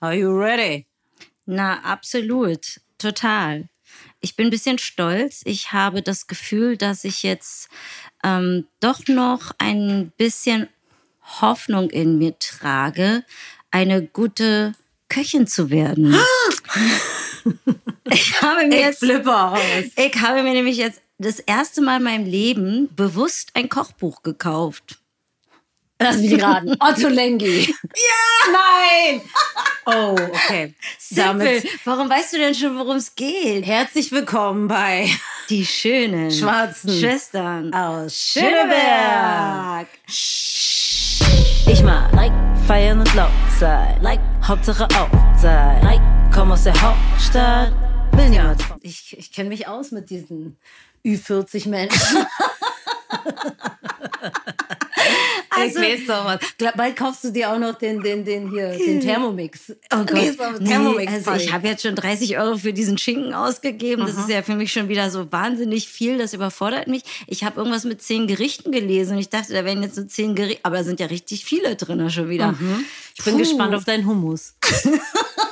Are you ready? Na, absolut. Total. Ich bin ein bisschen stolz. Ich habe das Gefühl, dass ich jetzt ähm, doch noch ein bisschen Hoffnung in mir trage, eine gute Köchin zu werden. ich habe mir Ich jetzt, flippe aus. ich habe mir nämlich jetzt das erste Mal in meinem Leben bewusst ein Kochbuch gekauft. Lass mich raten. Otto Lengi. Ja! Nein! Oh, okay. Simpel. Warum weißt du denn schon, worum es geht? herzlich willkommen bei Die schönen Schwarzen Schwestern aus Schöneberg. Ich mag like, feiern und laut sein. Like, Hauptsache auch sein. Like, komm aus der Hauptstadt. Will niemand. Ich, ich kenne mich aus mit diesen Ü40 Menschen. Also- ich weiß doch was. Glaub, Bald kaufst du dir auch noch den, den, den hier, den Thermomix. Oh Gehst Gott. Nee, Thermomix also ich habe jetzt schon 30 Euro für diesen Schinken ausgegeben. Das ist ja für mich schon wieder so wahnsinnig viel. Das überfordert mich. Ich habe irgendwas mit zehn Gerichten gelesen und ich dachte, da wären jetzt so zehn Gerichte. Aber da sind ja richtig viele drin schon wieder. Ich bin Puh. gespannt auf deinen Hummus.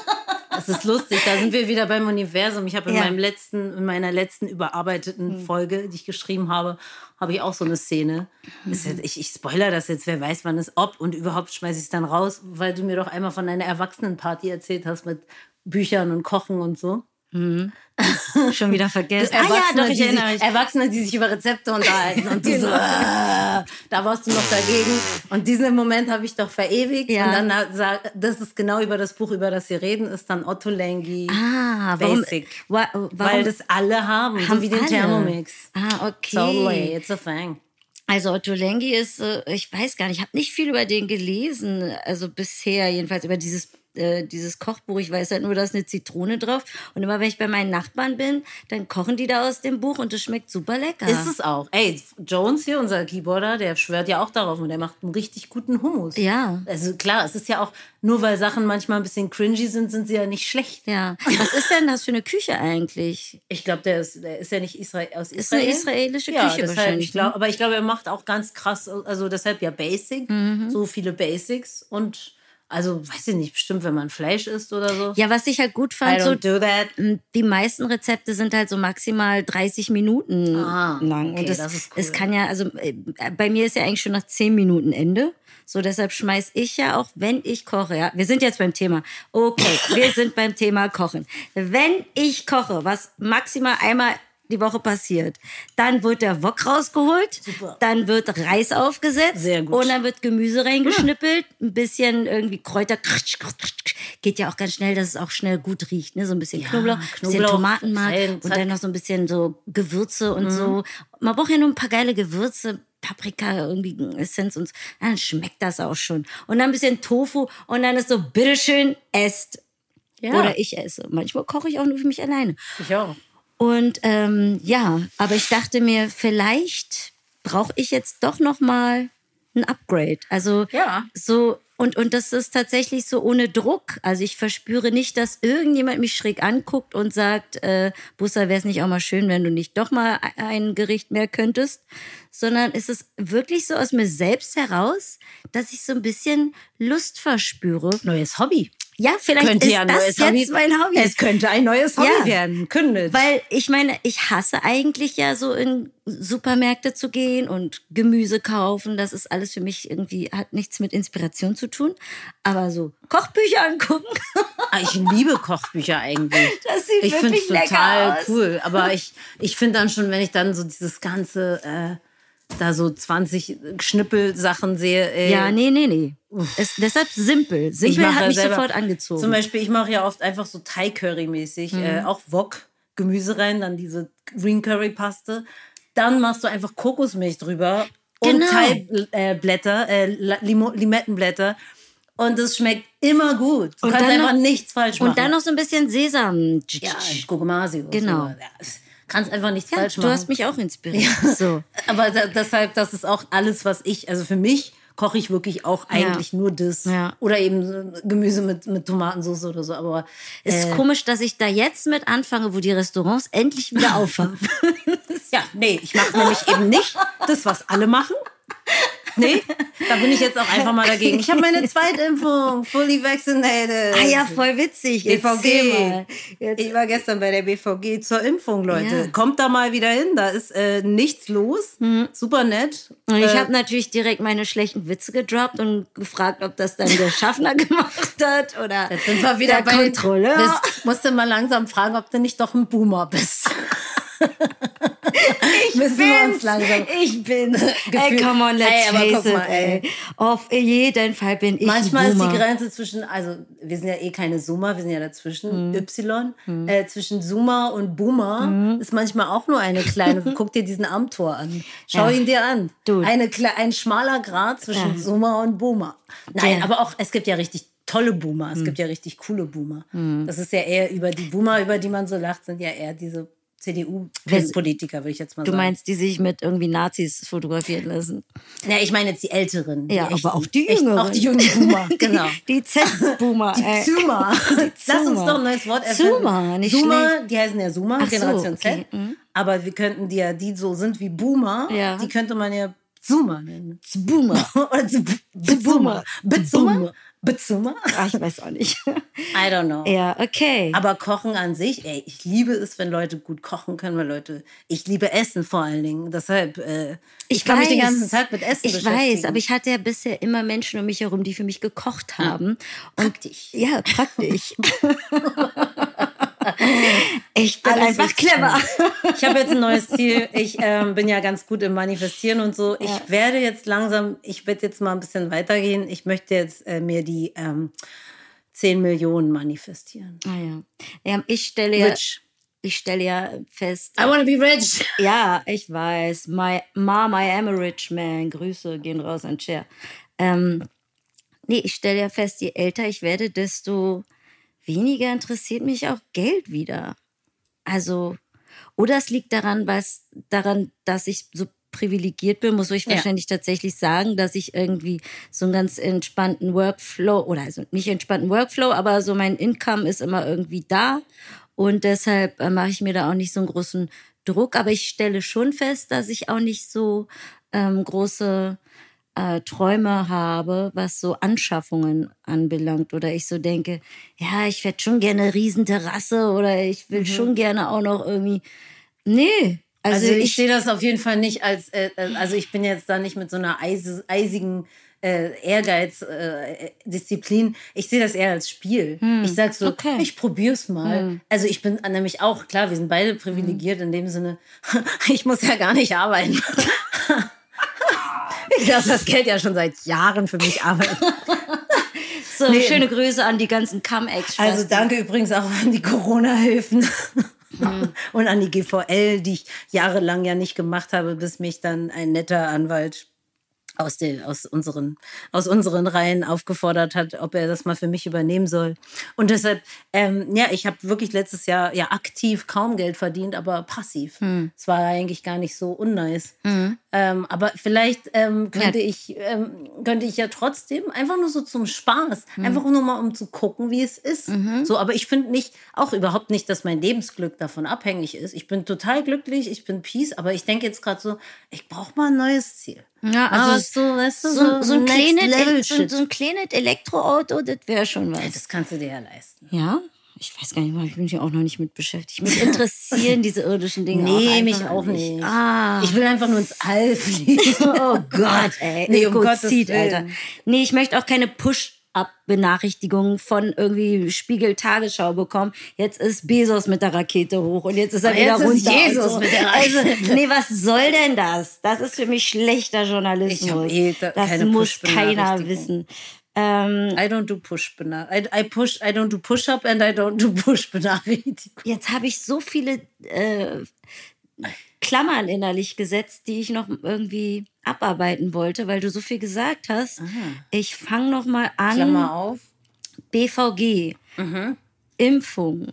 Das ist lustig, da sind wir wieder beim Universum. Ich habe in, Ja. meinem letzten, in meiner letzten überarbeiteten Folge, die ich geschrieben habe, habe ich auch so eine Szene. Ist jetzt, ich, ich spoiler das jetzt, wer weiß, wann es ob und überhaupt schmeiße ich es dann raus, weil du mir doch einmal von deiner Erwachsenenparty erzählt hast mit Büchern und Kochen und so. Schon wieder vergessen. Erwachsene, ah ja, doch, ich die erinnere sich, mich. Erwachsene, die sich über Rezepte unterhalten und du so, äh, da warst du noch dagegen. Und diesen Moment habe ich doch verewigt. Ja. Und dann das ist genau über das Buch, über das wir reden, ist dann Otto Lengi. Ah, warum, Basic. wa- warum Weil das alle haben, so haben wie den alle? Thermomix. Ah, okay. Totally, it's a thing. Also Otto Lengi ist, äh, ich weiß gar nicht, ich habe nicht viel über den gelesen, also bisher jedenfalls über dieses äh, dieses Kochbuch. Ich weiß halt nur, da ist eine Zitrone drauf. Und immer wenn ich bei meinen Nachbarn bin, dann kochen die da aus dem Buch und das schmeckt super lecker. Ist es auch. Ey, Jones hier, unser Keyboarder, der schwört ja auch darauf und der macht einen richtig guten Hummus. Ja. Also klar, es ist ja auch, nur weil Sachen manchmal ein bisschen cringy sind, sind sie ja nicht schlecht. Ja. Was ist denn das für eine Küche eigentlich? Ich glaube, der ist, der ist ja nicht Israel, aus Israel. Ist eine israelische ja, Küche deshalb, wahrscheinlich, Ich glaub, ne? aber ich glaube, er macht auch ganz krass, also deshalb ja Basic, Mhm. so viele Basics und also, weiß ich nicht, bestimmt, wenn man Fleisch isst oder so. Ja, was ich halt gut fand, so don't do that. die meisten Rezepte sind halt so maximal 30 Minuten Ah, lang. okay, und das, das ist cool. es kann ja, also äh, bei mir ist ja eigentlich schon nach 10 Minuten Ende. So, deshalb schmeiß ich ja auch, wenn ich koche, ja, wir sind jetzt beim Thema. Okay, wir sind beim Thema Kochen. Wenn ich koche, was maximal einmal die Woche passiert, dann wird der Wok rausgeholt, Super. dann wird Reis aufgesetzt Sehr gut. und dann wird Gemüse reingeschnippelt, ein bisschen irgendwie Kräuter, geht ja auch ganz schnell, dass es auch schnell gut riecht, ne? so ein bisschen Ja, Knoblauch, ein bisschen Tomatenmark und dann noch so ein bisschen so Gewürze und Mhm. so. Man braucht ja nur ein paar geile Gewürze, Paprika, irgendwie Essenz und so. Dann schmeckt das auch schon. Und dann ein bisschen Tofu und dann ist so, bitteschön, esst. Ja. Oder ich esse. Manchmal koche ich auch nur für mich alleine. Ich auch. Und ähm, ja, aber ich dachte mir, vielleicht brauche ich jetzt doch noch mal ein Upgrade. Also Ja. so und und das ist tatsächlich so ohne Druck. Also ich verspüre nicht, dass irgendjemand mich schräg anguckt und sagt, äh, Bussa, wäre es nicht auch mal schön, wenn du nicht doch mal ein Gericht mehr könntest, sondern es ist wirklich so aus mir selbst heraus, dass ich so ein bisschen Lust verspüre. Neues Hobby. Ja, vielleicht Könnte ist ja ein das neues jetzt Hobby. mein Hobby. Es könnte ein neues Hobby Ja. werden. Kündet. Weil ich meine, ich hasse eigentlich ja so in Supermärkte zu gehen und Gemüse kaufen. Das ist alles für mich irgendwie, hat nichts mit Inspiration zu tun. Aber so Kochbücher angucken, Ah, Ich liebe Kochbücher eigentlich. das sieht Ich finde es total cool. Aber ich, ich finde dann schon, wenn ich dann so dieses ganze, äh, da so 20 Schnippelsachen sehe. Äh, Ja, nee, nee, nee. Ist deshalb simpel. ich Simpel hat mich selber- sofort angezogen. Zum Beispiel, ich mache ja oft einfach so Thai-Curry-mäßig, äh, auch Wok, Gemüse rein, dann diese Green Curry-Paste. Dann machst du einfach Kokosmilch drüber und Genau. Thai-Blätter, äh, Limo- Limettenblätter. Und es schmeckt immer gut. Du Und kannst einfach noch- nichts falsch machen. und dann noch so ein bisschen Sesam. ja, Gugumasi. oder Genau. So. Ja, kannst einfach nichts Ja, falsch du machen. hast mich auch inspiriert. So. Aber da, deshalb, das ist auch alles, was ich, also für mich koche ich wirklich auch eigentlich nur das. Ja. Oder eben Gemüse mit, mit Tomatensauce oder so. Aber Ist äh, komisch, dass ich da jetzt mit anfange, wo die Restaurants endlich wieder aufhaben. ja, nee, ich mache nämlich eben nicht das, was alle machen. Nee, da bin ich jetzt auch einfach mal dagegen. Ich habe meine Zweitimpfung, fully vaccinated. Ah ja, voll witzig. BVG. Ich war gestern bei der BVG zur Impfung, Leute. Ja. Kommt da mal wieder hin, da ist äh, nichts los. Mhm. Super nett. Und ich äh, habe natürlich direkt meine schlechten Witze gedroppt und gefragt, ob das dann der Schaffner gemacht hat oder Jetzt sind wir wieder der bei Kontrolle. Musste mal langsam fragen, ob du nicht doch ein Boomer bist. ich Müssen langsam. Ich bin. Ey, come on, let's ey, face it, mal, ey. Auf jeden Fall bin ich Manchmal ist die Grenze zwischen, also wir sind ja eh keine Zoomer, wir sind ja dazwischen, mhm. Y. Mhm. Äh, zwischen Zoomer und Boomer mhm. ist manchmal auch nur eine kleine. Guck dir diesen Amtor an. Schau ja. ihn dir an. Eine, ein schmaler Grad zwischen ja. Zoomer und Boomer. Nein, ja. aber auch, es gibt ja richtig tolle Boomer. Es mhm. gibt ja richtig coole Boomer. Mhm. Das ist ja eher über die Boomer, über die man so lacht, sind ja eher diese CDU-Politiker, würde ich jetzt mal sagen. Du meinst, die sich mit irgendwie Nazis fotografieren lassen? Ja, ich meine jetzt die Älteren. Die ja, echten, aber auch die Jüngeren. Auch die jungen Boomer, genau. Die, Z-Boomer. Die Zoomer. Lass uns doch ein neues Wort erfinden. Zoomer, nicht Zoomer, schlecht. die heißen ja Zoomer, Ach Generation so, okay. Z. Mhm. Aber wir könnten die ja, die so sind wie Boomer, ja. die könnte man ja Zoomer nennen. Zboomer. Oder Zboomer. Zboomer. Bezimmer? Ach, ich weiß auch nicht. I don't know. Ja, okay. Aber Kochen an sich, ey, ich liebe es, wenn Leute gut kochen können, weil Leute, ich liebe Essen vor allen Dingen. Deshalb, äh, ich, ich kann mich den ganzen Tag mit Essen ich beschäftigen. Ich weiß, aber ich hatte ja bisher immer Menschen um mich herum, die für mich gekocht haben. Ja. Und, praktisch. Ja, praktisch. ich bin Alles einfach clever. Ich habe jetzt ein neues Ziel. Ich ähm, bin ja ganz gut im Manifestieren und so. Ich ja. werde jetzt langsam, ich werde jetzt mal ein bisschen weitergehen. Ich möchte jetzt äh, mir die ähm, 10 Millionen manifestieren. Ah ja. ja ich stelle ja. Ich stelle ja fest. I wanna be rich. Ja, ich weiß. My Mom, I am a rich man. Grüße gehen raus an Cher. Ähm, nee, ich stelle ja fest, je älter ich werde, desto weniger interessiert mich auch Geld wieder. Also, oder es liegt daran, was, daran, dass ich so privilegiert bin, muss ich ja. wahrscheinlich tatsächlich sagen, dass ich irgendwie so einen ganz entspannten Workflow oder also nicht entspannten Workflow, aber so mein Income ist immer irgendwie da und deshalb äh, mache ich mir da auch nicht so einen großen Druck, aber ich stelle schon fest, dass ich auch nicht so ähm, große äh, Träume habe, was so Anschaffungen anbelangt. Oder ich so denke, ja, ich hätte schon gerne eine Riesenterrasse oder ich will mhm. schon gerne auch noch irgendwie. Nee. Also, also ich, ich sehe das auf jeden Fall nicht als, äh, äh, also ich bin jetzt da nicht mit so einer eis, eisigen äh, Ehrgeiz, äh, Disziplin. Ich sehe das eher als Spiel. Hm. Ich sag so, okay. ich probier's mal. Hm. Also ich bin nämlich auch, klar, wir sind beide privilegiert hm. in dem Sinne, ich muss ja gar nicht arbeiten. Lasse das Geld ja schon seit Jahren für mich arbeiten. so, nee. schöne Grüße an die ganzen Cum-Ex. Also danke übrigens auch an die Corona-Hilfen. Mhm. Und an die GVL, die ich jahrelang ja nicht gemacht habe, bis mich dann ein netter Anwalt aus, den, aus, unseren, aus unseren Reihen aufgefordert hat, ob er das mal für mich übernehmen soll. Und deshalb, ähm, ja, ich habe wirklich letztes Jahr ja aktiv kaum Geld verdient, aber passiv. Hm. Es hm. war eigentlich gar nicht so unnice. Hm. Ähm, aber vielleicht ähm, könnte, ja. ich, ähm, könnte ich ja trotzdem einfach nur so zum Spaß, hm. einfach nur mal um zu gucken, wie es ist. Mhm. So, aber ich finde nicht, auch überhaupt nicht, dass mein Lebensglück davon abhängig ist. Ich bin total glücklich, ich bin peace, aber ich denke jetzt gerade so, ich brauche mal ein neues Ziel. Ja, also aber so, weißt du, so, so, ein kleines, so, so ein kleines Elektroauto, das wäre schon was. Das kannst du dir ja leisten. Ja? Ich weiß gar nicht mal, ich bin hier auch noch nicht mit beschäftigt. Mich interessieren diese irdischen Dinge nee, auch mich auch nicht. nicht. Ah. Ich will einfach nur ins All fliegen. oh Gott, ey. Nee, um Gottes zieht, Alter. Nee, ich möchte auch keine Push Benachrichtigungen von irgendwie Spiegel Tagesschau bekommen. Jetzt ist Bezos mit der Rakete hoch und jetzt ist er wieder runter. Jesus so. mit der Rakete. Also, nee, was soll denn das? Das ist für mich schlechter Journalismus. Eh da das muss keiner wissen. Ähm, I don't do push I, I push I don't do push up and I don't do push Benachrichtigung. Jetzt habe ich so viele äh, Klammern innerlich gesetzt, die ich noch irgendwie abarbeiten wollte, weil du so viel gesagt hast. Aha. Ich fange noch mal an. Klammer auf. BVG. Mhm. Impfung.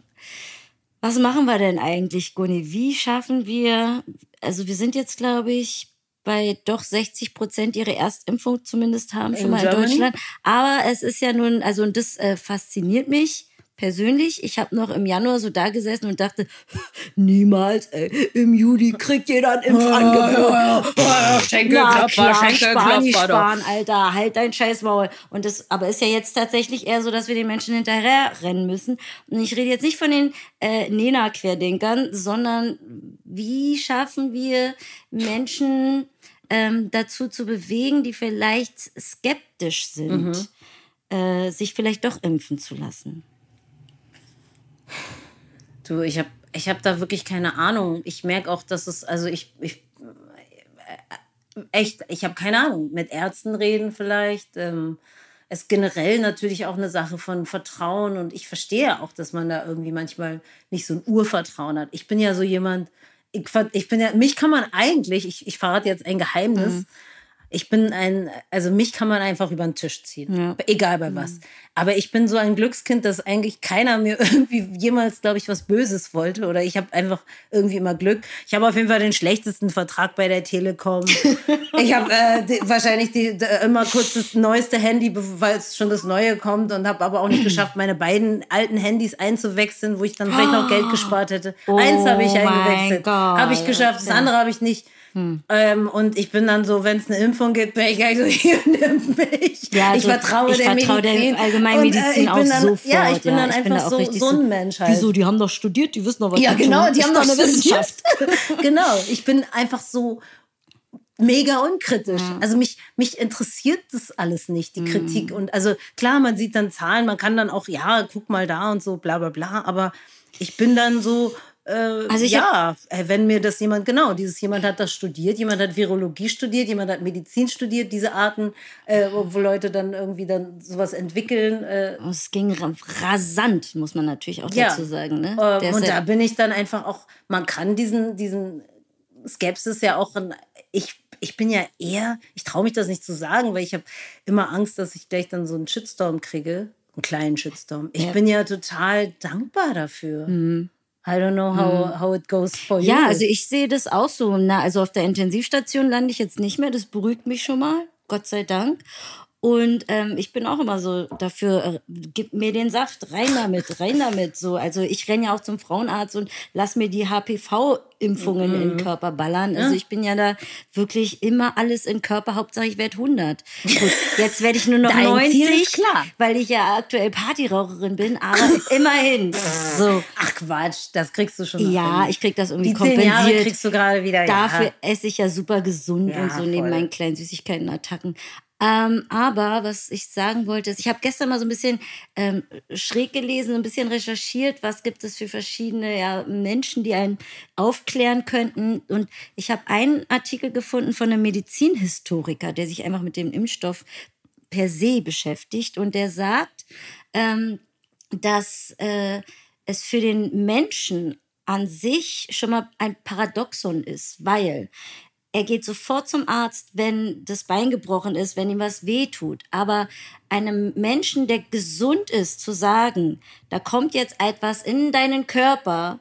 Was machen wir denn eigentlich, Gunni? Wie schaffen wir, also wir sind jetzt, glaube ich, bei doch 60 Prozent ihre Erstimpfung zumindest haben, schon in mal in Germany? Deutschland. Aber es ist ja nun, also und das äh, fasziniert mich persönlich, ich habe noch im Januar so da gesessen und dachte, niemals, ey, im Juli kriegt jeder ein Impfangebot. Schenkelklopfer, sparen, Schenkelklopfer. sparen, Alter, halt dein Scheißmaul. Und das, aber ist ja jetzt tatsächlich eher so, dass wir den Menschen hinterher rennen müssen. Und ich rede jetzt nicht von den äh, Nena-Querdenkern, sondern wie schaffen wir Menschen ähm, dazu zu bewegen, die vielleicht skeptisch sind, äh, sich vielleicht doch impfen zu lassen. Du, ich habe ich hab da wirklich keine Ahnung. Ich merke auch, dass es, also ich, ich äh, echt, ich habe keine Ahnung. Mit Ärzten reden vielleicht. Ähm, es ist generell natürlich auch eine Sache von Vertrauen und ich verstehe auch, dass man da irgendwie manchmal nicht so ein Urvertrauen hat. Ich bin ja so jemand, ich, ich bin ja, mich kann man eigentlich, ich, ich verrate jetzt ein Geheimnis. Ich bin ein, also mich kann man einfach über den Tisch ziehen. Ja. Egal bei was. Aber ich bin so ein Glückskind, dass eigentlich keiner mir irgendwie jemals, glaube ich, was Böses wollte. Oder ich habe einfach irgendwie immer Glück. Ich habe auf jeden Fall den schlechtesten Vertrag bei der Telekom. ich habe äh, die, wahrscheinlich die, d- immer kurz das neueste Handy, weil es schon das neue kommt. Und habe aber auch nicht geschafft, meine beiden alten Handys einzuwechseln, wo ich dann vielleicht noch Geld gespart hätte. Eins habe ich Oh eingewechselt. Habe ich geschafft. Das andere habe ich nicht. Ähm, und ich bin dann so, wenn es eine Impfung gibt, bin ich gleich so, hier, nimm mich. Ja, ich so, vertraue ich der vertraue der Medizin. Allgemeinmedizin Und, äh, ich auch bin dann, sofort. Ja, ich bin ja. dann Ich bin einfach auch so, so ein Mensch halt. Wieso? Die haben doch studiert, die wissen doch, was Ja, genau, die haben doch eine. Wissenschaft. genau, ich bin einfach so mega unkritisch. Also mich, mich interessiert das alles nicht, die Mhm. Kritik. Und also klar, man sieht dann Zahlen, man kann dann auch, ja, guck mal da und so, bla bla bla. Aber ich bin dann so, Also ich ja, äh, wenn mir das jemand, genau, dieses jemand hat das studiert, jemand hat Virologie studiert, jemand hat Medizin studiert, diese Arten, äh, wo Leute dann irgendwie dann sowas entwickeln. Äh, Es ging ra- rasant, muss man natürlich auch Ja. dazu sagen. Ne? Ähm, und da bin ich dann einfach auch, man kann diesen, diesen Skepsis ja auch, in, ich, ich bin ja eher, ich traue mich das nicht zu sagen, weil ich habe immer Angst, dass ich gleich dann so einen Shitstorm kriege, einen kleinen Shitstorm. Ich Ja. bin ja total dankbar dafür. I don't know how, how it goes for you. Ja, also ich sehe das auch so. Na, also auf der Intensivstation lande ich jetzt nicht mehr. Das beruhigt mich schon mal, Gott sei Dank. Und ähm, ich bin auch immer so dafür, äh, gib mir den Saft, rein damit, rein damit. So, also ich renne ja auch zum Frauenarzt und lass mir die HPV-Impfungen in den Körper ballern. Also ich bin ja da wirklich immer alles in Körper. Hauptsache ich werde 100. Gut, jetzt werde ich nur noch Dein 90, Ziel ist klar. weil ich ja aktuell Partyraucherin bin. Aber immerhin. So. Ach Quatsch, das kriegst du schon. noch Ja, hin. ich krieg das irgendwie Die zehn Jahre kompensiert. kriegst du gerade wieder. Dafür ja. esse ich ja super gesund Ja, und so neben voll. meinen kleinen Süßigkeiten-Attacken. Ähm, aber was ich sagen wollte, ist, ich habe gestern mal so ein bisschen ähm, schräg gelesen, ein bisschen recherchiert, was gibt es für verschiedene ja, Menschen, die einen aufklären könnten. Und ich habe einen Artikel gefunden von einem Medizinhistoriker, der sich einfach mit dem Impfstoff per se beschäftigt. Und der sagt, ähm, dass äh, es für den Menschen an sich schon mal ein Paradoxon ist, weil er geht sofort zum Arzt, wenn das Bein gebrochen ist, wenn ihm was wehtut. Aber einem Menschen, der gesund ist, zu sagen, da kommt jetzt etwas in deinen Körper,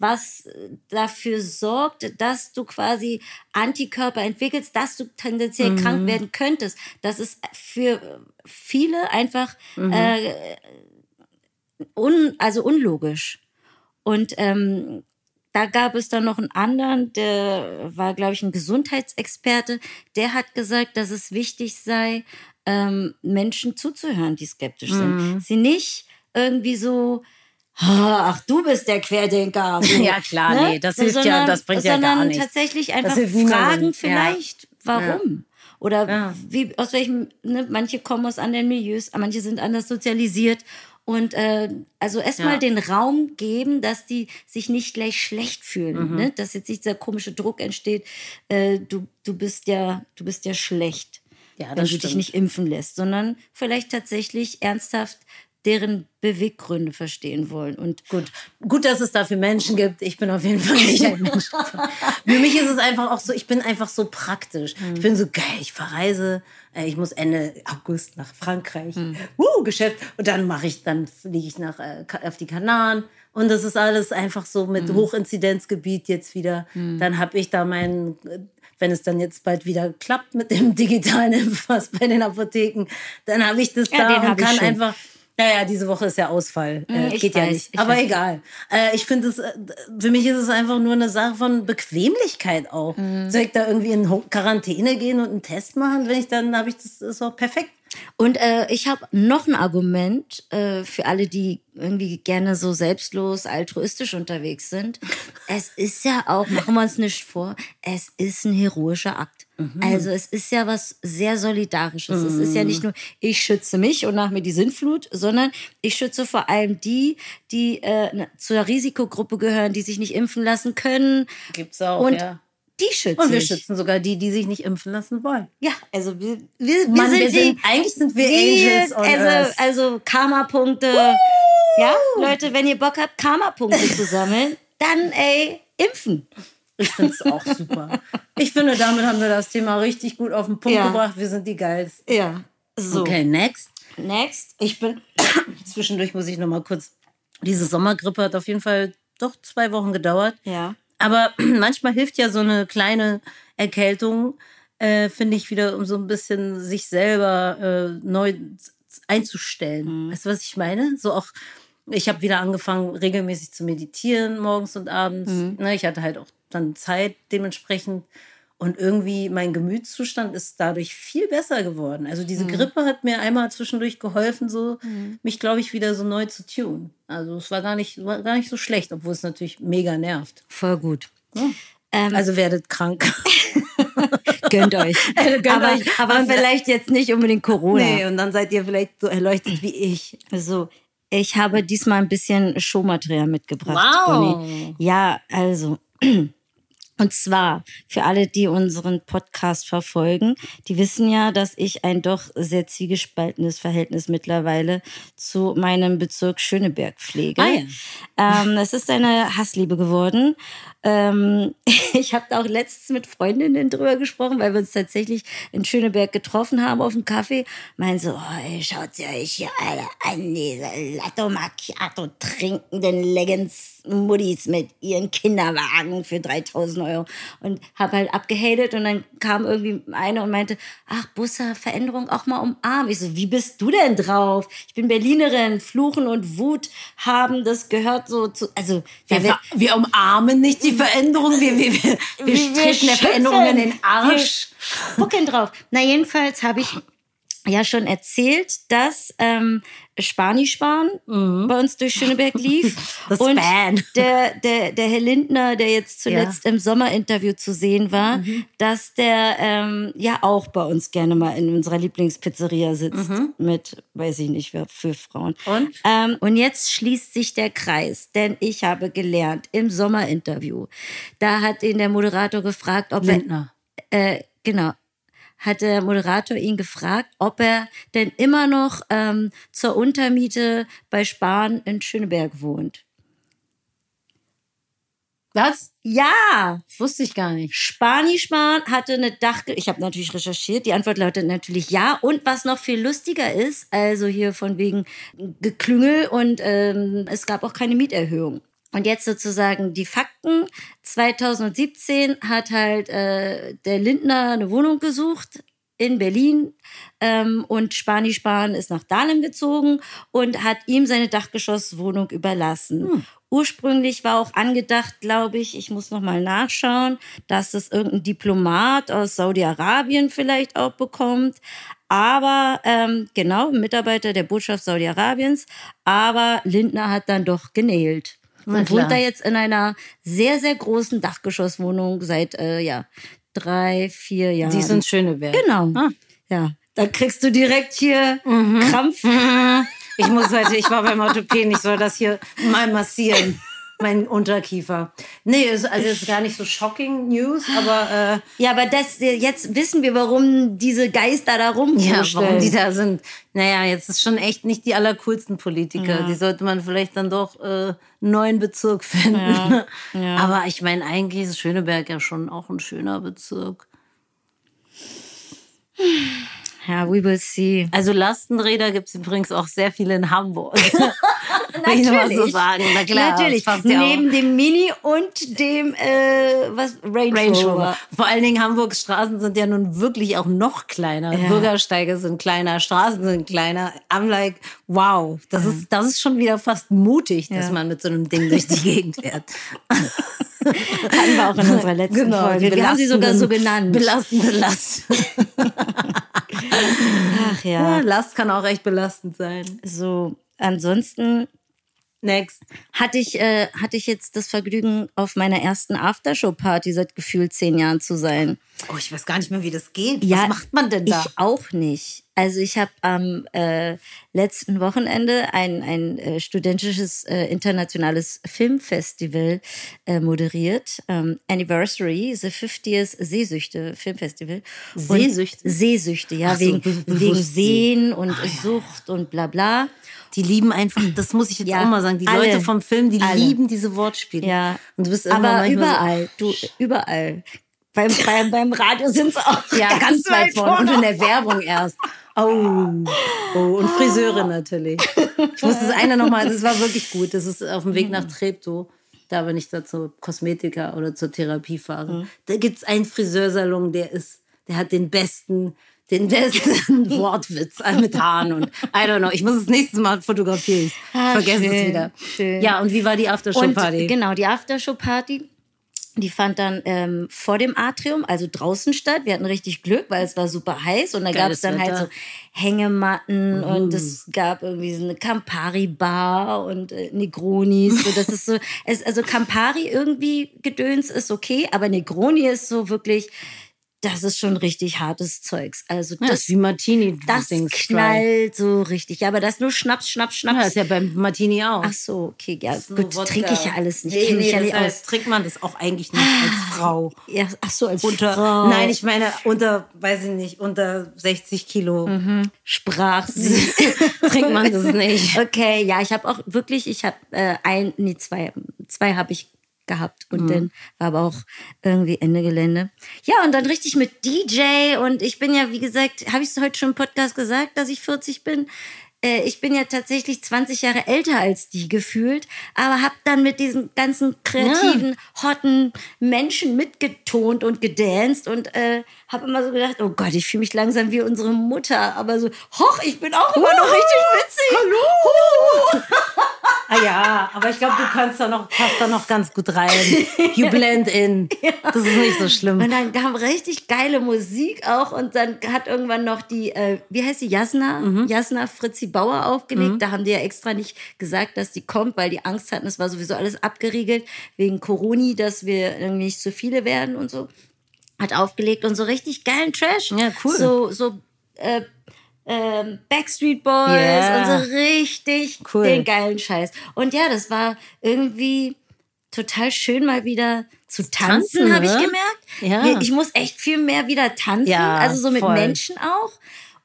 was äh, dafür sorgt, dass du quasi Antikörper entwickelst, dass du tendenziell krank werden könntest. Das ist für viele einfach äh, un, also unlogisch. Und ähm, da gab es dann noch einen anderen, der war, glaube ich, ein Gesundheitsexperte, der hat gesagt, dass es wichtig sei, ähm, Menschen zuzuhören, die skeptisch sind. Sie nicht irgendwie so, "Ah, ach, du bist der Querdenker. So, Ja, klar, nee, das hilft ja- das bringt ja sondern gar nichts. tatsächlich einfach fragen ja. vielleicht, warum. Oder Ja. wie, aus welchem, ne, manche kommen aus anderen Milieus, manche sind anders sozialisiert. Und äh, also erstmal Ja. den Raum geben, dass die sich nicht gleich schlecht fühlen. Mhm. Ne? Dass jetzt nicht dieser komische Druck entsteht, äh, du, du bist ja, du bist ja schlecht, Ja, wenn du dich stimmt. nicht impfen lässt, sondern vielleicht tatsächlich ernsthaft deren Beweggründe verstehen wollen. Und Gut. Gut, dass es dafür Menschen gibt. Ich bin auf jeden Fall nicht ein Mensch. Für mich ist es einfach auch so, ich bin einfach so praktisch. Ich bin so geil, ich verreise, äh, ich muss Ende August nach Frankreich. Uh, Geschäft. Und dann mache ich, dann fliege ich nach, äh, auf die Kanaren. Und das ist alles einfach so mit Hochinzidenzgebiet jetzt wieder. Dann habe ich da meinen, äh, wenn es dann jetzt bald wieder klappt mit dem digitalen Impfpass bei den Apotheken, dann habe ich das Ja, da und kann einfach Naja, diese Woche ist ja Ausfall. Äh, ich geht ja weiß, nicht. ich Aber weiß. egal. Äh, ich finde es, äh, für mich ist es einfach nur eine Sache von Bequemlichkeit auch. Mhm. Soll ich da irgendwie in Quarantäne gehen und einen Test machen? Wenn ich dann, habe ich das, ist doch perfekt. Und äh, ich habe noch ein Argument äh, für alle, die irgendwie gerne so selbstlos, altruistisch unterwegs sind. Es ist ja auch, machen wir uns nicht vor, es ist ein heroischer Akt. Also es ist ja was sehr Solidarisches. Es ist ja nicht nur, ich schütze mich und nach mir die Sintflut, sondern ich schütze vor allem die, die äh, ne- zur Risikogruppe gehören, die sich nicht impfen lassen können. Gibt's auch, Und ja. Die schütze Und wir ich. schützen sogar die, die sich nicht impfen lassen wollen. Ja, also wir, wir, wir Mann, sind wir die, sind, eigentlich sind wir Angels on also, Earth. also Karma-Punkte. Ja, Leute, wenn ihr Bock habt, Karma-Punkte zu sammeln, dann ey, impfen. Ich finde es auch super. Ich finde, damit haben wir das Thema richtig gut auf den Punkt Ja. gebracht. Wir sind die Geilsten. Ja. So, Okay, next. next. Ich bin, zwischendurch muss ich noch mal kurz, diese Sommergrippe hat auf jeden Fall doch zwei Wochen gedauert. Ja. Aber manchmal hilft ja so eine kleine Erkältung, äh, finde ich, wieder, um so ein bisschen sich selber äh, neu einzustellen. Weißt du, was ich meine? So auch, ich habe wieder angefangen, regelmäßig zu meditieren, morgens und abends. Ne, ich hatte halt auch dann Zeit dementsprechend. Und irgendwie mein Gemütszustand ist dadurch viel besser geworden. Also diese Grippe hat mir einmal zwischendurch geholfen, so mich, glaube ich, wieder so neu zu tun. Also es war gar nicht, war gar nicht so schlecht, obwohl es natürlich mega nervt. Voll gut. Also werdet krank. Gönnt euch. Gönnt aber euch. aber vielleicht jetzt nicht unbedingt Corona. Nee, und dann seid ihr vielleicht so erleuchtet wie ich. So, ich habe diesmal ein bisschen Showmaterial mitgebracht. Wow. Conny. Ja, also. Und zwar für alle, die unseren Podcast verfolgen, die wissen ja, dass ich ein doch sehr zwiegespaltenes Verhältnis mittlerweile zu meinem Bezirk Schöneberg pflege. Ah, ähm, es ist eine Hassliebe geworden. Ähm, ich habe da auch letztens mit Freundinnen drüber gesprochen, weil wir uns tatsächlich in Schöneberg getroffen haben auf dem Kaffee. Meinen so, oh, ey, schaut sie euch hier alle an, diese Latte Macchiato trinkenden Leggings-Muddies mit ihren Kinderwagen für 3000 Euro. Und habe halt abgehatet und dann kam irgendwie eine und meinte, ach, Bussa, Veränderung auch mal umarmen. Ich so, wie bist du denn drauf? Ich bin Berlinerin, Fluchen und Wut haben, das gehört so zu, also, wer, Wir, wir umarmen nicht die Veränderung, wir, wir, wir, wir wir der Veränderung in den Arsch. Wir gucken drauf. Na, jedenfalls habe ich ja schon erzählt, dass ähm, Spanischbahn bei uns durch Schöneberg lief. Das und Span. der, der, der Herr Lindner, der jetzt zuletzt im Sommerinterview zu sehen war, dass der ähm, ja auch bei uns gerne mal in unserer Lieblingspizzeria sitzt mit, weiß ich nicht, wer für Frauen. Und? Ähm, und jetzt schließt sich der Kreis, denn ich habe gelernt im Sommerinterview, da hat ihn der Moderator gefragt, ob er Lindner. äh, genau, hat der Moderator ihn gefragt, ob er denn immer noch ähm, zur Untermiete bei Spahn in Schöneberg wohnt. Was? Ja, Wusste ich gar nicht. Spani Spahn hatte eine Dach. Ich habe natürlich recherchiert. Die Antwort lautet natürlich ja. Und was noch viel lustiger ist, also hier von wegen Geklüngel und ähm, es gab auch keine Mieterhöhung. Und jetzt sozusagen die Fakten. 2017 hat halt äh, der Lindner eine Wohnung gesucht in Berlin ähm, und Spani Spahn ist nach Dahlem gezogen und hat ihm seine Dachgeschosswohnung überlassen. Ursprünglich war auch angedacht, glaube ich, ich muss noch mal nachschauen, dass es irgendein Diplomat aus Saudi-Arabien vielleicht auch bekommt. Aber ähm, genau, ein Mitarbeiter der Botschaft Saudi-Arabiens. Aber Lindner hat dann doch genäht. Und wohnt da jetzt in einer sehr, sehr großen Dachgeschosswohnung seit, äh, ja, drei, vier Jahren. Die sind Schöneberg. Genau. Ah. Ja. Da kriegst du direkt hier Mhm. Krampf. Ich muss heute, ich war beim Orthopäden, ich soll das hier mal massieren. Mein Unterkiefer. Nee, ist also jetzt gar nicht so shocking News, aber äh, Ja, aber das, jetzt wissen wir, warum diese Geister da ja, rumwurschteln. warum die da sind. Naja, jetzt ist schon echt nicht die allercoolsten Politiker. Die sollte man vielleicht dann doch äh, einen neuen Bezirk finden. Aber ich meine, eigentlich ist Schöneberg ja schon auch ein schöner Bezirk. Ja, we will see. Also Lastenräder gibt es übrigens auch sehr viele in Hamburg. Will ich so sagen. Na klar, Natürlich. ja Neben auch. dem Mini und dem äh, was Range, Range Rover. Rover. Vor allen Dingen Hamburgs Straßen sind ja nun wirklich auch noch kleiner. Ja. Bürgersteige sind kleiner, Straßen sind kleiner. I'm like, wow, das ist, das ist schon wieder fast mutig, dass Ja. man mit so einem Ding durch die Gegend fährt. Hatten wir auch in unserer letzten Genau, Folge. Wir haben sie sogar so genannt. Belastende Last. Ach Ja, ja. Last kann auch echt belastend sein. So, ansonsten Next. hatte ich, äh, hatte ich jetzt das Vergnügen, auf meiner ersten Aftershow-Party seit gefühlt zehn Jahren zu sein. Oh, ich weiß gar nicht mehr, wie das geht. Ja, Was macht man denn da? Ich auch nicht. Also ich habe am äh, letzten Wochenende ein, ein äh, studentisches äh, internationales Filmfestival äh, moderiert. Ähm, Anniversary, the 50th Seesüchte Filmfestival. Und- Seesüchte? Seesüchte, ja, Ach so, wegen, wegen Sehen und Sucht und bla bla. Die lieben einfach, das muss ich jetzt Ja, auch mal sagen, die alle. Leute vom Film, die Alle. lieben diese Wortspiele. Ja. Und du bist irgendwann Aber überall, du, überall. Beim, beim, beim Radio sind sie auch So, ja, ganz weit vorne. Und in der Werbung erst. Oh, oh, und Friseure natürlich. Ich muss das eine nochmal, das war wirklich gut. Das ist auf dem Weg nach Treptow. Da, wenn ich da zur Kosmetika oder zur Therapie fahre. Da gibt es einen Friseursalon, der ist, der hat den besten, den besten Wortwitz mit Haaren und I don't know. Ich muss das nächste Mal fotografieren. Ich Ah, vergesse es wieder. schön. Ja, und wie war die Aftershow-Party? genau, die Aftershow-Party, die fand dann ähm, vor dem Atrium, also draußen statt. Wir hatten richtig Glück, weil es war super heiß und da gab es dann halt Wetter. so Hängematten und es gab irgendwie so eine Campari-Bar und äh, Negronis. So, das ist so, es, also Campari irgendwie Gedöns ist okay, aber Negroni ist so wirklich, das ist schon richtig hartes Zeugs. Also Ja, das das, ist wie Martini. das knallt so richtig. Ja, aber das nur Schnaps, Schnaps, Schnaps. Ja, ist ja beim Martini auch. Ach so, okay, ja, gut, trinke ich ja alles nicht. Nee, Kenn ich nee, ja das nicht heißt, aus. trinkt man das auch eigentlich nicht als Frau. Ja, ach so, als Unter, Frau. Nein, ich meine unter, weiß ich nicht, unter 60 Kilo sprach sie. trinkt man das nicht. okay, ja, ich habe auch wirklich, ich habe äh, ein, nee, zwei, zwei habe ich gehabt Mhm. und dann war aber auch irgendwie Ende Gelände. Ja, und dann richtig mit DJ und ich bin ja, wie gesagt, habe ich es heute schon im Podcast gesagt, dass ich 40 bin. Äh, Ich bin ja tatsächlich 20 Jahre älter als die gefühlt, aber habe dann mit diesen ganzen kreativen, hotten Menschen mitgetont und gedanced und äh, habe immer so gedacht, oh Gott, ich fühle mich langsam wie unsere Mutter, aber so, hoch, ich bin auch immer noch richtig witzig. Hallo! Ah ja, aber ich glaube, du kannst da noch, passt da noch ganz gut rein. You blend in. Das ist nicht so schlimm. Und dann kam richtig geile Musik auch und dann hat irgendwann noch die, äh, wie heißt sie, Jasna? Mhm. Jasna Fritzi Bauer aufgelegt. Da haben die ja extra nicht gesagt, dass die kommt, weil die Angst hatten, es war sowieso alles abgeriegelt wegen Corona, dass wir irgendwie nicht so viele werden und so. Hat aufgelegt und so richtig geilen Trash. Ja, cool. So, so äh, ähm, Backstreet Boys Ja. und so richtig Cool. den geilen Scheiß. Und ja, das war irgendwie total schön, mal wieder zu tanzen, Tanzen, habe ich ne? gemerkt. Ja. Ich muss echt viel mehr wieder tanzen, Ja, also so mit voll. Menschen auch.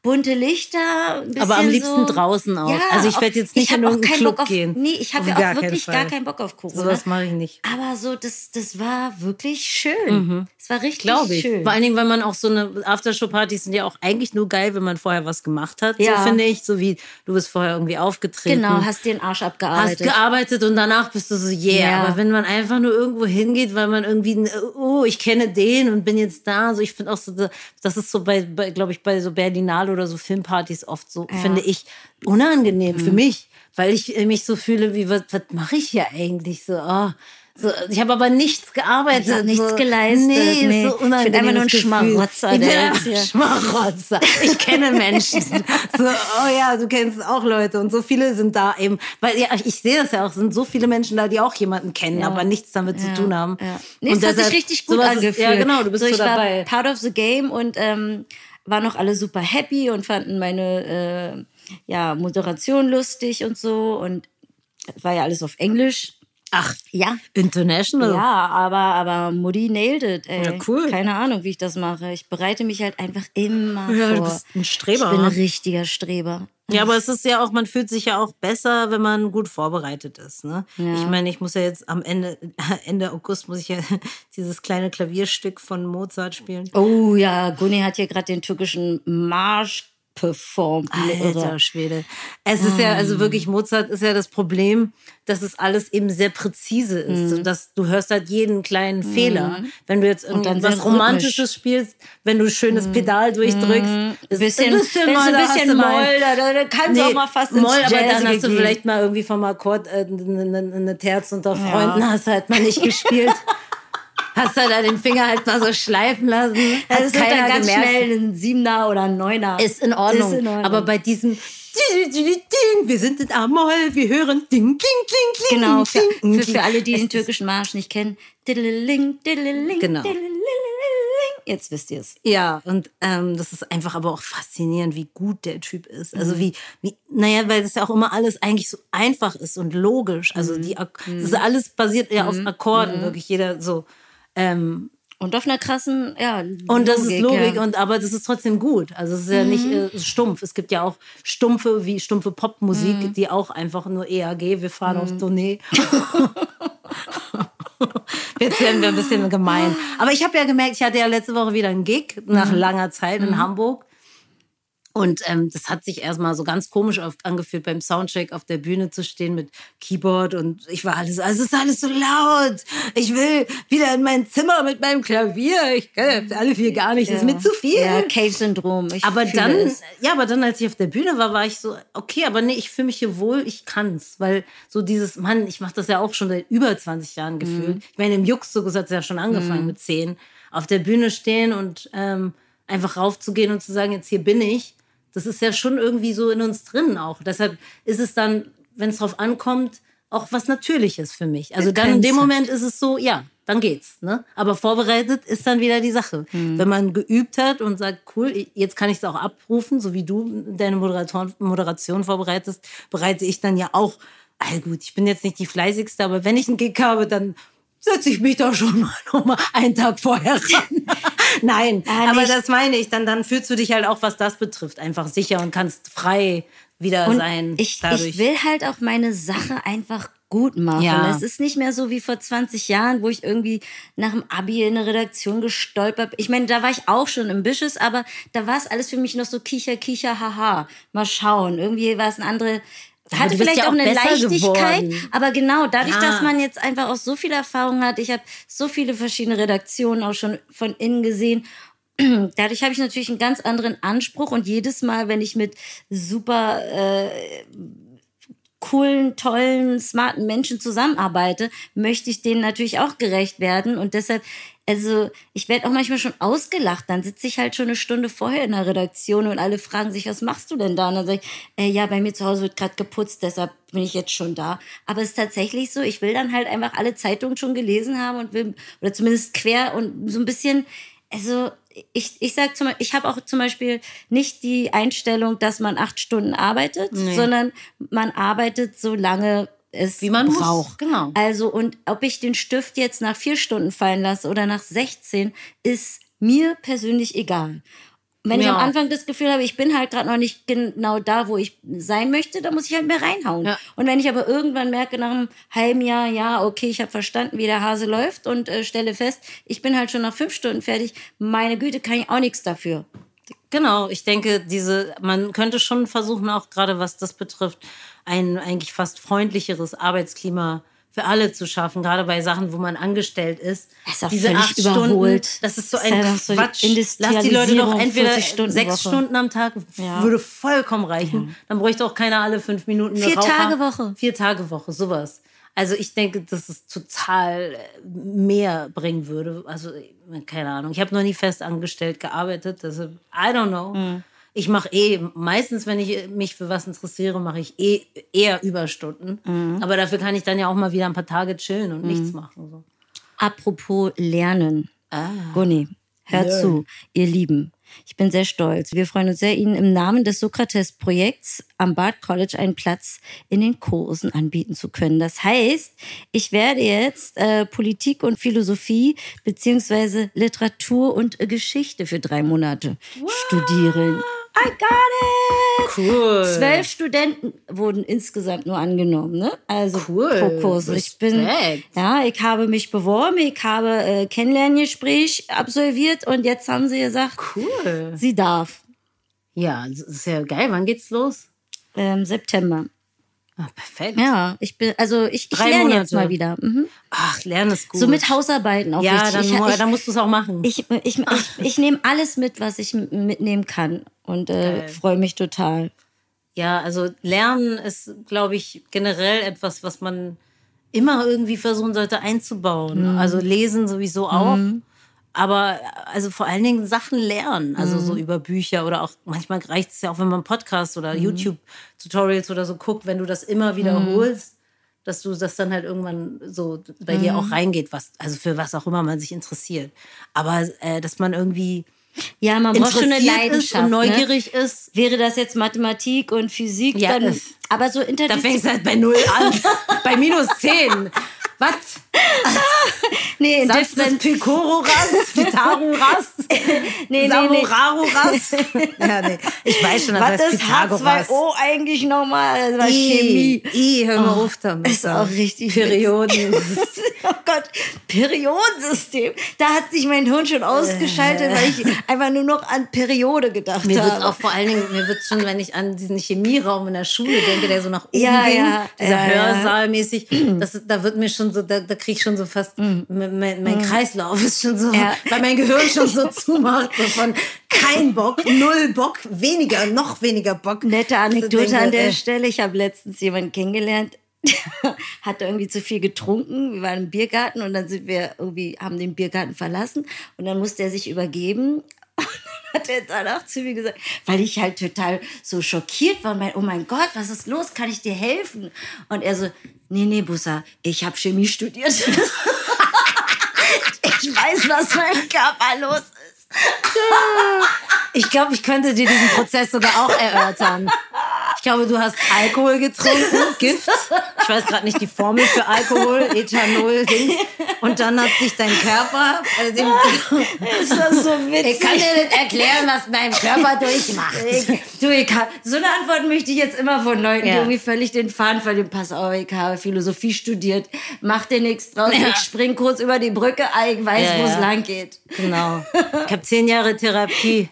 Bunte Lichter, Aber am liebsten so. draußen auch. Also ich werd jetzt nicht ich in irgendeinen keinen Club Bock auf, gehen. Nee, ich habe ja auch wirklich gar keinen Bock auf Corona. Sowas mache ich nicht. Aber so, das, das war wirklich schön. Es war richtig Glaube ich. schön. Vor allen Dingen, weil man auch so eine Aftershow-Partys sind ja auch eigentlich nur geil, wenn man vorher was gemacht hat. Ja. So finde ich. So wie du bist vorher irgendwie aufgetreten. genau, hast den Arsch Hast abgearbeitet. gearbeitet und danach bist du so, yeah. Ja. Aber wenn man einfach nur irgendwo hingeht, weil man irgendwie, oh, ich kenne den und bin jetzt da. So, ich finde auch so, das ist so bei, bei glaube ich, bei so Berlinale oder so Filmpartys oft so, finde ich, unangenehm Mhm. für mich, weil ich äh, mich so fühle, wie, was, was mache ich hier eigentlich? So, oh. So, ich habe aber nichts gearbeitet. Hab nichts so, geleistet, Nee, nee. so Ich bin unangenehm. einfach nur ein Schmarotzer, Ich bin Schmarotzer. Ich kenne Menschen. so, oh ja, du kennst auch Leute. Und so viele sind da eben. Weil ja, ich sehe das ja auch, es sind so viele Menschen da, die auch jemanden kennen, aber nichts damit zu tun haben. Ja. Nee, und es hat sich richtig gut sowas ist- angefühlt. Ja, genau, du bist so, ich dabei. war part of the game und ähm, waren auch alle super happy und fanden meine äh, ja, Moderation lustig und so. Und es war ja alles auf Englisch. Ach, Ja. International. Ja, aber, aber Mutti nailed it, ey. Ja, cool. Keine Ahnung, wie ich das mache. Ich bereite mich halt einfach immer Ja, du vor. bist ein Streber, Ich bin ne? ein richtiger Streber. Ja, aber es ist ja auch, man fühlt sich ja auch besser, wenn man gut vorbereitet ist. Ne? Ich meine, ich muss ja jetzt am Ende, Ende August muss ich ja dieses kleine Klavierstück von Mozart spielen. Oh ja, Gunni hat hier gerade den türkischen Marsch performt. Alter irre. Schwede. Es ist ja, also wirklich, Mozart ist ja das Problem, dass es alles eben sehr präzise ist. Mhm. Und dass du hörst halt jeden kleinen Fehler. Wenn du jetzt irgendwas. Romantisches spielst, wenn du ein schönes Pedal durchdrückst, ist Bisschen, ein bisschen, Moll, ein hast bisschen Moll, da, da, da kann es auch mal fast ins Moll, aber dann hast du vielleicht mal irgendwie vom Akkord äh, eine, eine, eine Terz unter Freunden, hast du halt mal nicht gespielt. Hast du da den Finger halt mal so schleifen lassen. Hat Also es wird dann keiner ganz gemerkt. schnell ein Siebener oder ein Neuner. Ist in Ordnung. Ist in Ordnung. Aber bei diesem Ding, wir sind in A-Moll, wir hören Ding, Kling, Kling, Kling. Genau, für, Ding, für, für alle, die Es den ist- türkischen Marsch nicht kennen. Genau. Jetzt wisst ihr es. Ja, und ähm, das ist einfach aber auch faszinierend, wie gut der Typ ist. Also Mhm. wie, wie, naja, weil das ja auch immer alles eigentlich so einfach ist und logisch. Also Mhm. die, das ist alles basiert ja auf Akkorden, wirklich jeder so. Ähm, Und auf einer krassen, ja, Und das ist Logik, ja. und aber das ist trotzdem gut. Also es ist ja nicht Mhm. äh, stumpf. Es gibt ja auch stumpfe wie stumpfe Popmusik, Mhm. die auch einfach nur EAG, wir fahren auf Tournee. Jetzt werden wir ein bisschen gemein. Aber ich habe ja gemerkt, ich hatte ja letzte Woche wieder einen Gig nach Mhm. langer Zeit in Hamburg. Und ähm, das hat sich erstmal so ganz komisch oft angefühlt, beim Soundcheck auf der Bühne zu stehen mit Keyboard. Und ich war alles, also es ist alles so laut. Ich will wieder in mein Zimmer mit meinem Klavier. Ich kann alle vier gar nicht. Das ist mir zu viel. Ja, Cave-Syndrom. Ich Aber dann, es. ja, aber dann, als ich auf der Bühne war, war ich so, okay, aber nee, ich fühle mich hier wohl, ich kann's. Weil so dieses, Mann, ich mache das ja auch schon seit über 20 Jahren Mhm. gefühlt. Ich meine, im Juxzug hat es ja schon angefangen mit 10. Auf der Bühne stehen und ähm, einfach raufzugehen und zu sagen, jetzt hier bin ich, das ist ja schon irgendwie so in uns drin auch. Deshalb ist es dann, wenn es drauf ankommt, auch was Natürliches für mich. Also dann in dem. Moment ist es so, ja, dann geht's. Ne? Aber vorbereitet ist dann wieder die Sache. Wenn man geübt hat und sagt, cool, jetzt kann ich es auch abrufen, so wie du deine Moderation, Moderation vorbereitest, bereite ich dann ja auch. Also gut, ich bin jetzt nicht die fleißigste, aber wenn ich einen Gig habe, dann setze ich mich doch schon mal noch mal einen Tag vorher ran. Nein, Ah, aber das meine ich. Dann, dann fühlst du dich halt auch, was das betrifft, einfach sicher und kannst frei wieder Und sein. ich, dadurch. ich will halt auch meine Sache einfach gut machen. Ja. Es ist nicht mehr so wie vor 20 Jahren, wo ich irgendwie nach dem Abi in eine Redaktion gestolpert bin. Ich meine, da war ich auch schon ambitious, aber da war es alles für mich noch so kicher, kicher, haha. Mal schauen. Irgendwie war es eine andere. Hatte vielleicht ja auch auch eine Leichtigkeit, geworden. aber genau dadurch, Ja. dass man jetzt einfach auch so viel Erfahrung hat, ich habe so viele verschiedene Redaktionen auch schon von innen gesehen dadurch habe ich natürlich einen ganz anderen Anspruch und jedes Mal, wenn ich mit super äh, coolen, tollen, smarten Menschen zusammenarbeite, möchte ich denen natürlich auch gerecht werden und deshalb also ich werde auch manchmal schon ausgelacht. Dann sitze ich halt schon eine Stunde vorher in der Redaktion und alle fragen sich, was machst du denn da? Und dann sage ich, äh, ja, bei mir zu Hause wird gerade geputzt, deshalb bin ich jetzt schon da. Aber es ist tatsächlich so, ich will dann halt einfach alle Zeitungen schon gelesen haben und will, oder zumindest quer und so ein bisschen, also ich, ich sag zum Beispiel, ich habe auch zum Beispiel nicht die Einstellung, dass man acht Stunden arbeitet, sondern man arbeitet so lange es Wie man muss, braucht. genau. Also und ob ich den Stift jetzt nach vier Stunden fallen lasse oder nach 16, ist mir persönlich egal. Wenn ich Ja. am Anfang das Gefühl habe, ich bin halt gerade noch nicht genau da, wo ich sein möchte, dann muss ich halt mehr reinhauen. Ja. Und wenn ich aber irgendwann merke nach einem halben Jahr, ja, okay, ich habe verstanden, wie der Hase läuft und äh, stelle fest, ich bin halt schon nach fünf Stunden fertig, meine Güte, kann ich auch nichts dafür. Genau, ich denke, diese, man könnte schon versuchen, auch gerade was das betrifft, ein eigentlich fast freundlicheres Arbeitsklima für alle zu schaffen, gerade bei Sachen, wo man angestellt ist. Das ist auch Diese völlig acht überholt. Stunden, das ist so ein ist ja doch so Quatsch. Lass die Leute doch entweder 40-Stunden-Woche. sechs Stunden am Tag, Ja. würde vollkommen reichen. Dann bräuchte auch keiner alle fünf Minuten Vier Raucher. Tage Woche. Vier Tage Woche, sowas. Also ich denke, dass es total äh, mehr bringen würde. Also keine Ahnung. Ich habe noch nie fest angestellt gearbeitet. Deshalb, I don't know. Mhm. Ich mache eh, meistens, wenn ich mich für was interessiere, mache ich eh eher Überstunden. Mhm. Aber dafür kann ich dann ja auch mal wieder ein paar Tage chillen und nichts machen. So. Apropos Lernen. Ah. Gunni, hört Learn. zu, ihr Lieben. Ich bin sehr stolz. Wir freuen uns sehr, Ihnen im Namen des Sokrates-Projekts am Bard College einen Platz in den Kursen anbieten zu können. Das heißt, ich werde jetzt äh, Politik und Philosophie beziehungsweise Literatur und Geschichte für drei Monate studieren. I got it! Cool. Zwölf Studenten wurden insgesamt nur angenommen, ne? Also Cool. pro Kurs. Ich bin, ja, ich habe mich beworben, ich habe äh, Kennenlerngespräch absolviert und jetzt haben sie gesagt, Cool. sie darf. Ja, das ist ja geil. Wann geht's los? Ähm, September. Ah, perfekt. Ja, ich bin, also ich, ich lerne jetzt mal wieder. Mhm. Ach, lernen ist gut. So mit Hausarbeiten auch Ja, wichtig. dann, ich, dann musst du es auch machen. ich, ich, ich, ich nehme alles mit, was ich mitnehmen kann und äh, freue mich total. Ja, also Lernen ist, glaube ich, generell etwas, was man immer irgendwie versuchen sollte einzubauen. Mhm. Also lesen sowieso auch. Aber also vor allen Dingen Sachen lernen, also Mhm. so über Bücher oder auch manchmal reicht es ja auch, wenn man Podcasts oder Mhm. YouTube-Tutorials oder so guckt, wenn du das immer wiederholst, dass du das dann halt irgendwann so bei dir Mhm. auch reingeht, was, also für was auch immer man sich interessiert. Aber äh, dass man irgendwie Ja, man braucht schon eine ist Leidenschaft. und ne? neugierig ist, Wäre das jetzt Mathematik und Physik, Ja, dann. das- Aber so Da interdisziplinär. fängst du halt bei Null an. bei minus 10. Was? Nee, in des different, Pythagoras? Pythagoras? nee, nee. Samoraroras? ja, nee. Ich weiß schon, das Was heißt ist Pythagoras. H2O eigentlich nochmal? Das war I, Chemie. I, hör mal auf damit. ist auch richtig Perioden. oh Gott, Periodensystem. Da hat sich mein Hirn schon ausgeschaltet, weil ich einfach nur noch an Periode gedacht Mir wird habe. auch vor allen Dingen, mir wird schon, wenn ich an diesen Chemieraum in der Schule denke, der so nach oben Ja, ging, ja, dieser ja, ja. Hörsaal mäßig, das, da wird mir schon so, da, da kriege ich schon so fast, mein, mein, mein Kreislauf ist schon so, Mm. Ja. weil mein Gehirn schon so zumacht, so von kein Bock, null Bock, weniger, noch weniger Bock. Nette Anekdote an der äh, Stelle. Ich habe letztens jemanden kennengelernt, hat irgendwie zu viel getrunken. Wir waren im Biergarten und dann sind wir irgendwie, haben den Biergarten verlassen und dann musste er sich übergeben. Hat er danach zu mir gesagt, weil ich halt total so schockiert war, mein, oh mein Gott, was ist los? Kann ich dir helfen? Und er so, nee, nee, Bussa, ich habe Chemie studiert. ich weiß, was mein Körper los ist. Ich glaube, ich könnte dir diesen Prozess sogar auch erörtern. Ich glaube, du hast Alkohol getrunken, Gift. Ich weiß gerade nicht die Formel für Alkohol, Ethanol, Dings. Und dann hat sich dein Körper. Dem, Ist das so witzig? ich kann dir nicht erklären, was mein Körper durchmacht. Ich, du, ich kann, so eine Antwort möchte ich jetzt immer von Leuten, die Ja. irgendwie völlig den Faden verlieren. Pass auf, ich habe Philosophie studiert, mach dir nichts draus, Ja. ich spring kurz über die Brücke, ich weiß, Ja, wo es lang geht. Genau. Ich habe zehn Jahre Therapie.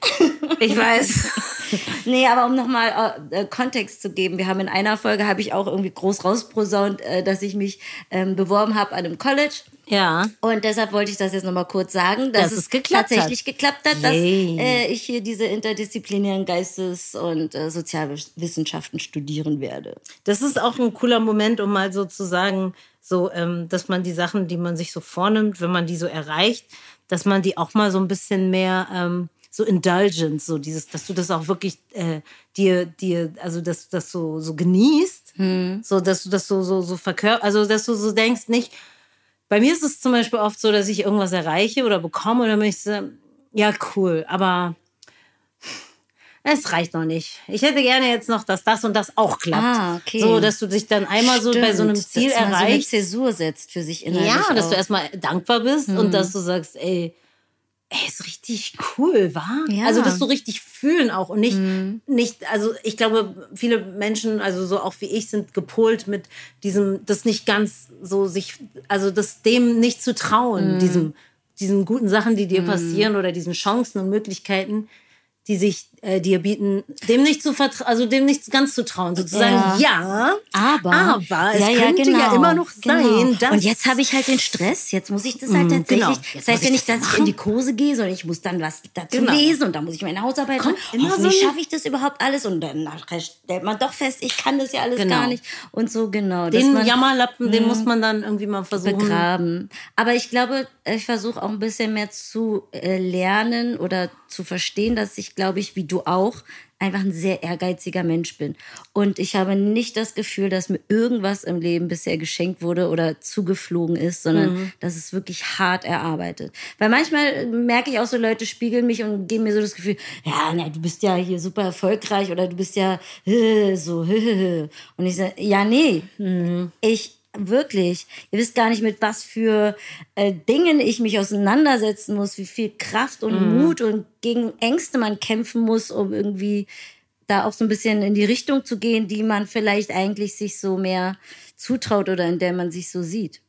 Ich weiß. Nee, aber um nochmal äh, Kontext zu geben, wir haben in einer Folge, habe ich auch irgendwie groß rausprosaunt, äh, dass ich mich ähm, beworben habe an einem College. Ja. Und deshalb wollte ich das jetzt nochmal kurz sagen, dass, Dass es es geklappt tatsächlich hat. geklappt hat, dass Yay. äh, ich hier diese interdisziplinären Geistes- und äh, Sozialwissenschaften studieren werde. Das ist auch ein cooler Moment, um mal so zu sagen, so, ähm, dass man die Sachen, die man sich so vornimmt, wenn man die so erreicht, dass man die auch mal so ein bisschen mehr ähm, so indulgent, so dieses, dass du das auch wirklich äh, dir, dir, also dass das so, so genießt, so dass du das so, so, so verkörperst, also dass du so denkst, nicht, bei mir ist es zum Beispiel oft so, dass ich irgendwas erreiche oder bekomme ich so, ja, cool, aber es reicht noch nicht. Ich hätte gerne jetzt noch, dass das und das auch klappt. Ah, okay. So, dass du dich dann einmal so bei so einem Stimmt, Ziel dass man so eine erreichst. Zäsur setzt für sich innerlich. ja, dass auch. du erstmal dankbar bist und dass du sagst, ey, ey, ist richtig cool, wa? Ja. Also, dass du richtig fühlen auch und nicht, nicht, also ich glaube, viele Menschen, also so auch wie ich, sind gepolt mit diesem, das nicht ganz so sich, also das dem nicht zu trauen, diesem, diesen guten Sachen, die dir passieren oder diesen Chancen und Möglichkeiten, die sich äh, dir bieten, dem nicht zu vertrauen, also dem nicht ganz zu trauen, sozusagen, ja, Aber, aber es ja, ja, könnte genau, ja immer noch sein, genau. dass Und jetzt habe ich halt den Stress. Jetzt muss ich das halt Mhm, tatsächlich. genau. Das heißt ja ich nicht, das dass ich in die Kurse gehe, sondern ich muss dann was dazu Genau. lesen und dann muss ich meine Hausarbeit machen. Hoffentlich so schaffe ich das überhaupt alles und dann stellt man doch fest, ich kann das ja alles Genau. gar nicht. Und so genau. Den man, Jammerlappen, den muss man dann irgendwie mal versuchen. begraben. Aber ich glaube, ich versuche auch ein bisschen mehr zu äh, lernen oder zu verstehen, dass ich, glaube ich, wie du auch, einfach ein sehr ehrgeiziger Mensch bin. Und ich habe nicht das Gefühl, dass mir irgendwas im Leben bisher geschenkt wurde oder zugeflogen ist, sondern das ist wirklich hart erarbeitet. Weil manchmal merke ich auch so, Leute spiegeln mich und geben mir so das Gefühl, ja, na, du bist ja hier super erfolgreich oder du bist ja so. Und ich sage, ja, nee, ich wirklich, ihr wisst gar nicht, mit was für äh, Dingen ich mich auseinandersetzen muss, wie viel Kraft und Mut und gegen Ängste man kämpfen muss, um irgendwie da auch so ein bisschen in die Richtung zu gehen, die man vielleicht eigentlich sich so mehr zutraut oder in der man sich so sieht.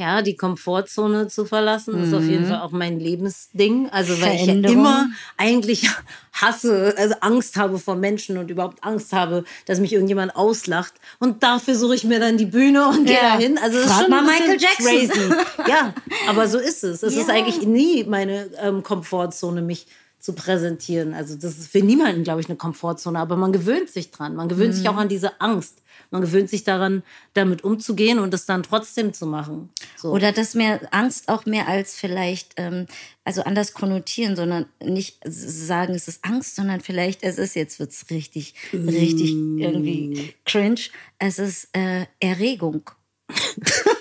Ja, die Komfortzone zu verlassen, ist auf jeden Fall auch mein Lebensding. Also, weil ich ja immer eigentlich hasse, also Angst habe vor Menschen und überhaupt Angst habe, dass mich irgendjemand auslacht. Und dafür suche ich mir dann die Bühne und gehe Ja. dahin. Also, es ist schon mal Michael Jackson. crazy. Ja, aber so ist es. Es ist Ja. eigentlich nie meine ähm, Komfortzone, mich zu präsentieren. Also das ist für niemanden, glaube ich, eine Komfortzone, aber man gewöhnt sich dran. Man gewöhnt sich auch Mhm. an diese Angst. Man gewöhnt sich daran, damit umzugehen und es dann trotzdem zu machen. So. Oder dass mehr Angst auch mehr als vielleicht, ähm, also anders konnotieren, sondern nicht sagen, es ist Angst, sondern vielleicht, es ist, jetzt wird's richtig, richtig irgendwie cringe, es ist äh, Erregung.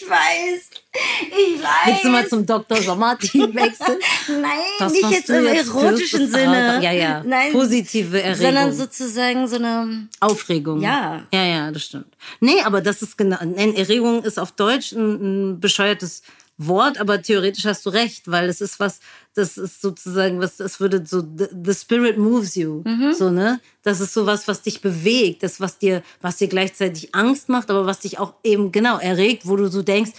ich weiß, ich weiß. Willst du mal zum Dr. Sommer-Team wechseln? Nein, Das, nicht jetzt im jetzt erotischen Sinne. Ja, ja. Nein, Positive Erregung. sondern sozusagen so eine, Aufregung. Ja. Ja, ja, das stimmt. Nee, aber das ist genau. Nein, Erregung ist auf Deutsch ein, ein bescheuertes Wort, aber theoretisch hast du recht, weil es ist was, das ist sozusagen was, das würde so, the, the spirit moves you. So, ne? Das ist so was, was dich bewegt, das, was dir, was dir gleichzeitig Angst macht, aber was dich auch eben genau erregt, wo du so denkst,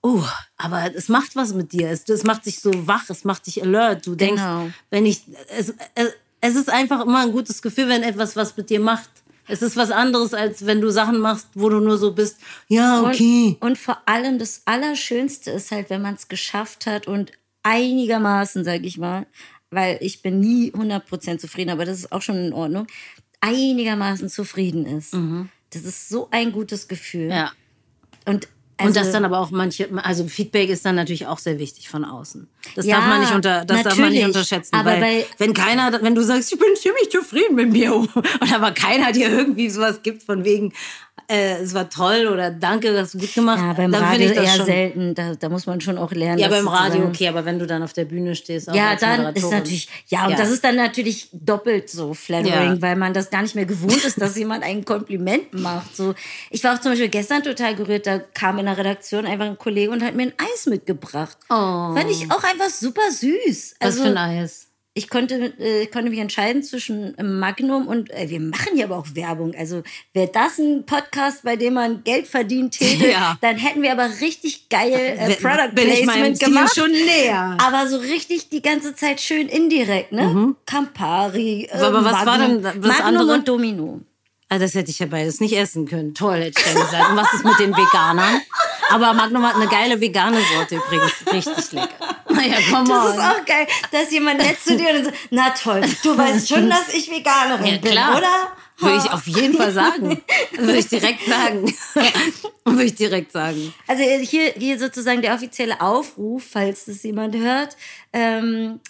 oh, aber es macht was mit dir. Es, es macht dich so wach, es macht dich alert. Du denkst, Genau. wenn ich, es, es, es ist einfach immer ein gutes Gefühl, wenn etwas was mit dir macht. Es ist was anderes, als wenn du Sachen machst, wo du nur so bist, ja, okay. Und, und vor allem das Allerschönste ist halt, wenn man es geschafft hat und einigermaßen, sage ich mal, weil ich bin nie 100% zufrieden, aber das ist auch schon in Ordnung, einigermaßen zufrieden ist. Das ist so ein gutes Gefühl. Mhm. Ja. Und, und also, das dann aber auch manche, also Feedback ist dann natürlich auch sehr wichtig von außen. Das Ja, darf man nicht unter, das darf man nicht unterschätzen. Aber weil bei- wenn keiner, wenn du sagst, ich bin ziemlich zufrieden mit mir, und aber keiner dir irgendwie sowas gibt von wegen, äh, es war toll oder danke, du gut gemacht, ja, beim dann Radio ich das eher schon. selten. Da, da muss man schon auch lernen. Ja, das beim Radio okay, aber wenn du dann auf der Bühne stehst, auch Ja, dann ist natürlich, ja, und Ja. das ist dann natürlich doppelt so flattering, Ja. weil man das gar nicht mehr gewohnt ist, dass jemand ein Kompliment macht. So, ich war auch zum Beispiel gestern total gerührt, da kam in der Redaktion einfach ein Kollege und hat mir ein Eis mitgebracht. Oh. Fand ich auch einfach super süß. Was Also, für ein Eis. Ich konnte, äh, konnte mich entscheiden zwischen Magnum und äh, wir machen hier aber auch Werbung. Also wäre das ein Podcast, bei dem man Geld verdient hätte, Ja. dann hätten wir aber richtig geil äh, Product Bin ich Placement Ziel gemacht. schon näher. Aber so richtig die ganze Zeit schön indirekt, ne? Campari, äh, Mhm. Aber was war Magnum, denn das Magnum andere? und Domino. Ah, das hätte ich ja beides nicht essen können. Toll, hätte ich dann gesagt. Und was ist mit den Veganern? Aber Magnum hat eine geile vegane Sorte übrigens. Richtig lecker. Komm Das on. ist auch geil, dass jemand nett zu dir und so, na toll, du weißt schon, dass ich Veganerin Ja, bin, oder? Würde ich auf jeden Fall sagen. Würde ich direkt sagen. Würde ich direkt sagen. Also hier, hier sozusagen der offizielle Aufruf, falls das jemand hört. Ähm,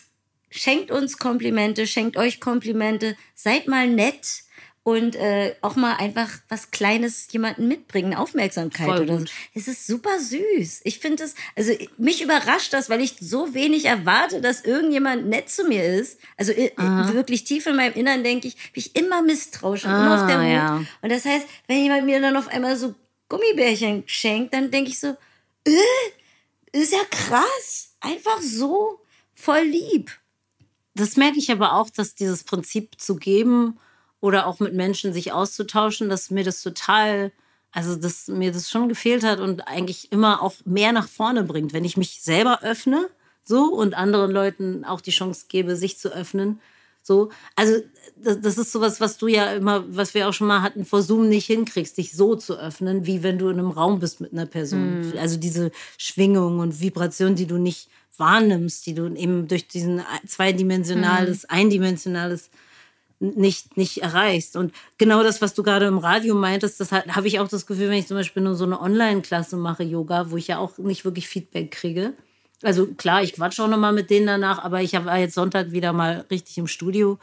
schenkt uns Komplimente, schenkt euch Komplimente, seid mal nett und äh, auch mal einfach was Kleines jemanden mitbringen, Aufmerksamkeit Voll oder so. Es ist super süß. Ich finde es, also mich überrascht das, weil ich so wenig erwarte, dass irgendjemand nett zu mir ist. Also i- wirklich tief in meinem Innern denke ich, bin ich immer misstrauisch und immer auf der Ah, Hut. ja. Und das heißt, wenn jemand mir dann auf einmal so Gummibärchen schenkt, dann denke ich so, ist ja krass. Einfach so voll lieb. Das merke ich aber auch, dass dieses Prinzip zu geben oder auch mit Menschen sich auszutauschen, dass mir das total, also dass mir das schon gefehlt hat und eigentlich immer auch mehr nach vorne bringt, wenn ich mich selber öffne, so und anderen Leuten auch die Chance gebe, sich zu öffnen. So, also das, das ist sowas, was du ja immer, was wir auch schon mal hatten, vor Zoom nicht hinkriegst, dich so zu öffnen, wie wenn du in einem Raum bist mit einer Person. Also diese Schwingung und Vibration, die du nicht wahrnimmst, die du eben durch diesen zweidimensionales, eindimensionales nicht, nicht erreichst. Und genau das, was du gerade im Radio meintest, das ha- habe ich auch das Gefühl, wenn ich zum Beispiel nur so eine Online-Klasse mache, Yoga, wo ich ja auch nicht wirklich Feedback kriege. Also klar, ich quatsche auch noch mal mit denen danach, aber ich war jetzt Sonntag wieder mal richtig im Studio.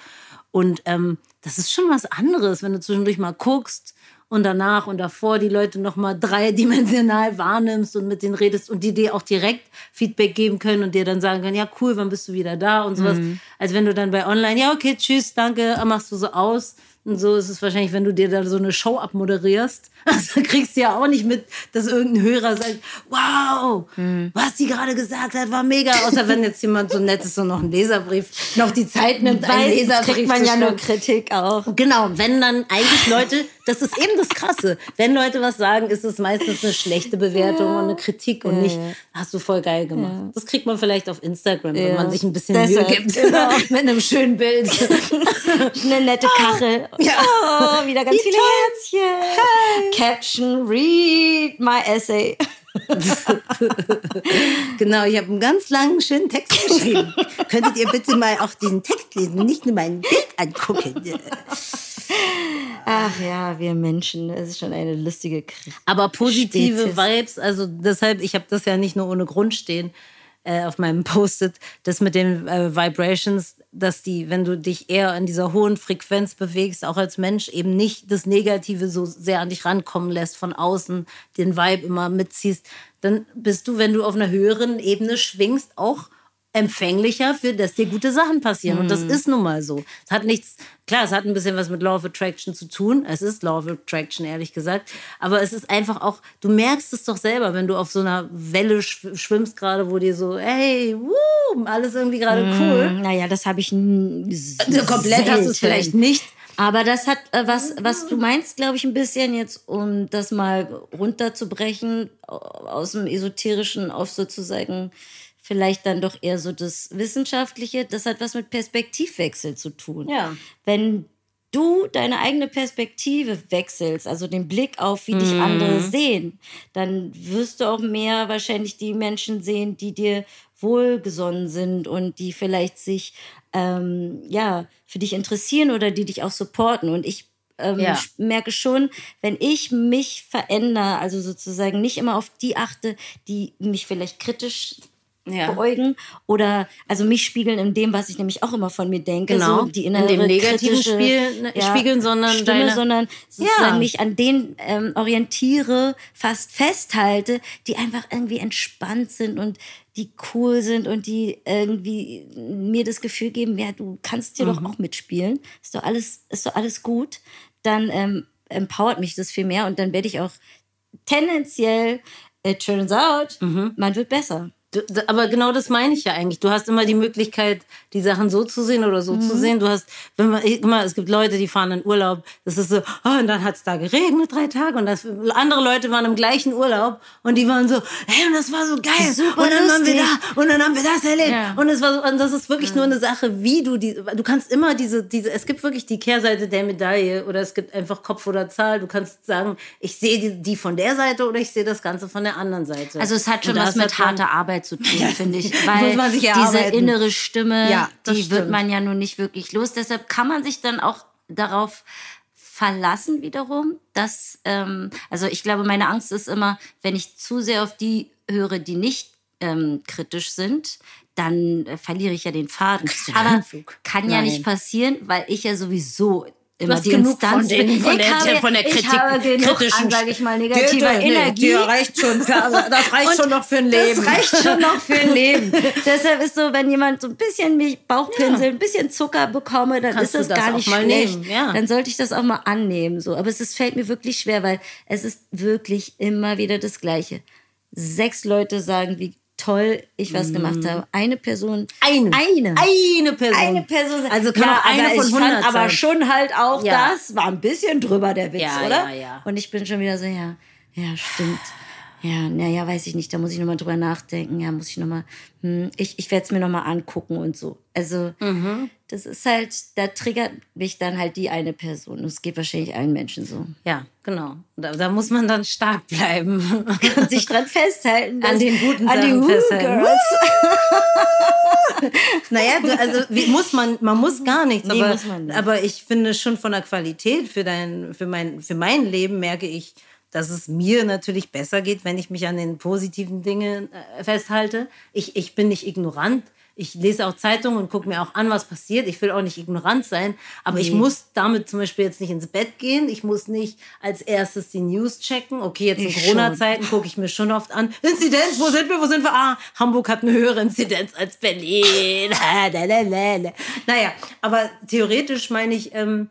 Und ähm, das ist schon was anderes, wenn du zwischendurch mal guckst und danach und davor die Leute noch mal dreidimensional wahrnimmst und mit denen redest und die dir auch direkt Feedback geben können und dir dann sagen können, ja cool, wann bist du wieder da und sowas. Als wenn du dann bei Online, ja okay, tschüss, danke, machst du so aus. Und so ist es wahrscheinlich, wenn du dir da so eine Show abmoderierst. Also kriegst du ja auch nicht mit, dass irgendein Hörer sagt, wow, was sie gerade gesagt hat, war mega. Außer wenn jetzt jemand so nett ist und noch einen Leserbrief, noch die Zeit nimmt, einen Meistens Leserbrief kriegt man ja nur. Kritik auch. Genau, wenn dann eigentlich Leute das ist eben das Krasse. Wenn Leute was sagen, ist es meistens eine schlechte Bewertung ja. und eine Kritik und ja, nicht, hast du voll geil gemacht. Ja. Das kriegt man vielleicht auf Instagram, wenn man sich ein bisschen Deshalb, Mühe gibt. Genau. Mit einem schönen Bild. eine nette Kachel. Oh, wieder ganz Wie viele toll. Herzchen. Hey. Caption, read my essay. genau, ich habe einen ganz langen, schönen Text geschrieben. Könntet ihr bitte mal auch diesen Text lesen, nicht nur mein Bild angucken. Ach ja, wir Menschen, das ist schon eine lustige Krieg. Aber positive Spezies. Vibes, also deshalb, ich habe das ja nicht nur ohne Grund stehen äh, auf meinem Post-it, das mit den äh, Vibrations, dass die, wenn du dich eher in dieser hohen Frequenz bewegst, auch als Mensch eben nicht das Negative so sehr an dich rankommen lässt von außen, den Vibe immer mitziehst, dann bist du, wenn du auf einer höheren Ebene schwingst, auch empfänglicher für, dass dir gute Sachen passieren. Mhm. Und das mhm. ist nun mal so. Es hat nichts, klar, es hat ein bisschen was mit Law of Attraction zu tun. Es ist Law of Attraction, ehrlich gesagt. Aber es ist einfach auch, du merkst es doch selber, wenn du auf so einer Welle schwimmst gerade, wo dir so, hey, woo, alles irgendwie gerade mhm. cool. Naja, das habe ich also komplett hast du es vielleicht nicht. Aber das hat äh, was, was du meinst, glaube ich, ein bisschen jetzt, um das mal runterzubrechen aus dem Esoterischen auf sozusagen vielleicht dann doch eher so das Wissenschaftliche, das hat was mit Perspektivwechsel zu tun. Ja. Wenn du deine eigene Perspektive wechselst, also den Blick auf, wie dich mhm. andere sehen, dann wirst du auch mehr wahrscheinlich die Menschen sehen, die dir wohlgesonnen sind und die vielleicht sich ähm, ja für dich interessieren oder die dich auch supporten. Und ich ähm, ja. merke schon, wenn ich mich verändere, also sozusagen nicht immer auf die achte, die mich vielleicht kritisch ja. beäugen oder also mich spiegeln in dem, was ich nämlich auch immer von mir denke, genau. so die innere in dem negativen Spiel, ne, ja, spiegeln, sondern Stimme, deine, sondern sozusagen ja. mich an denen ähm, orientiere, fast festhalte, die einfach irgendwie entspannt sind und die cool sind und die irgendwie mir das Gefühl geben, ja, du kannst hier mhm. doch auch mitspielen, ist doch alles, ist doch alles gut, dann ähm, empowert mich das viel mehr und dann werde ich auch tendenziell, it turns out, mhm. man wird besser. Du, aber genau das meine ich ja eigentlich. Du hast immer die Möglichkeit, die Sachen so zu sehen oder so mhm. zu sehen. Du hast, wenn man, immer, es gibt Leute, die fahren in Urlaub. Das ist so, oh, und dann hat es da geregnet drei Tage und das, andere Leute waren im gleichen Urlaub und die waren so, hey, und das war so geil. Super und dann lustig. waren wir da und dann haben wir das erlebt. Ja. Und es war so, und das ist wirklich ja. nur eine Sache, wie du die, du kannst immer diese, diese, es gibt wirklich die Kehrseite der Medaille oder es gibt einfach Kopf oder Zahl. Du kannst sagen, ich sehe die, die von der Seite oder ich sehe das Ganze von der anderen Seite. Also es hat schon was mit harter Arbeit Arbeit zu tun, finde ich. Weil diese innere Stimme, ja, die stimmt. wird man ja nun nicht wirklich los. Deshalb kann man sich dann auch darauf verlassen wiederum, dass, ähm, also ich glaube, meine Angst ist immer, wenn ich zu sehr auf die höre, die nicht ähm, kritisch sind, dann äh, verliere ich ja den Faden. Aber kann Nein. ja nicht passieren, weil ich ja sowieso immer du die Instanz. Von, den, von, der, habe, von der Kritik, ich habe kritischen, sage ich mal, negativer die, Energie. Die reicht schon, das reicht schon noch für ein Leben. Das reicht schon noch für ein Leben. Deshalb ist so, wenn jemand so ein bisschen mich Bauchpinsel, ja. ein bisschen Zucker bekomme, dann Kannst ist das, das gar nicht schlecht. Ja. Dann sollte ich das auch mal annehmen. So. Aber es ist, fällt mir wirklich schwer, weil es ist wirklich immer wieder das Gleiche. Sechs Leute sagen, wie toll ich was gemacht mhm. habe. Eine Person. Eine. Eine. Eine Person. Eine Person. Also kann ja, auch eine von 100 fand aber schon halt auch ja. das war ein bisschen drüber der Witz, ja, oder? Ja, ja. Und ich bin schon wieder so, ja, ja, stimmt. Ja, naja, weiß ich nicht, da muss ich nochmal drüber nachdenken. Ja, muss ich nochmal, hm, ich, ich werde es mir nochmal angucken und so. Also, mhm. Das ist halt, da triggert mich dann halt die eine Person. Das geht wahrscheinlich allen Menschen so. Ja, genau. Da, da muss man dann stark bleiben. Und sich dran festhalten. An den guten an Sachen die festhalten. naja, du, also wie, muss man, man muss gar nichts. Nee, aber, aber ich finde schon von der Qualität für, dein, für, mein, für mein Leben merke ich, dass es mir natürlich besser geht, wenn ich mich an den positiven Dingen äh, festhalte. Ich, ich bin nicht ignorant. Ich lese auch Zeitungen und gucke mir auch an, was passiert. Ich will auch nicht ignorant sein, aber nee. ich muss damit zum Beispiel jetzt nicht ins Bett gehen. Ich muss nicht als erstes die News checken. Okay, jetzt in Corona-Zeiten gucke ich mir schon oft an. Inzidenz, wo sind wir, wo sind wir? Ah, Hamburg hat eine höhere Inzidenz als Berlin. naja, aber theoretisch meine ich, ähm,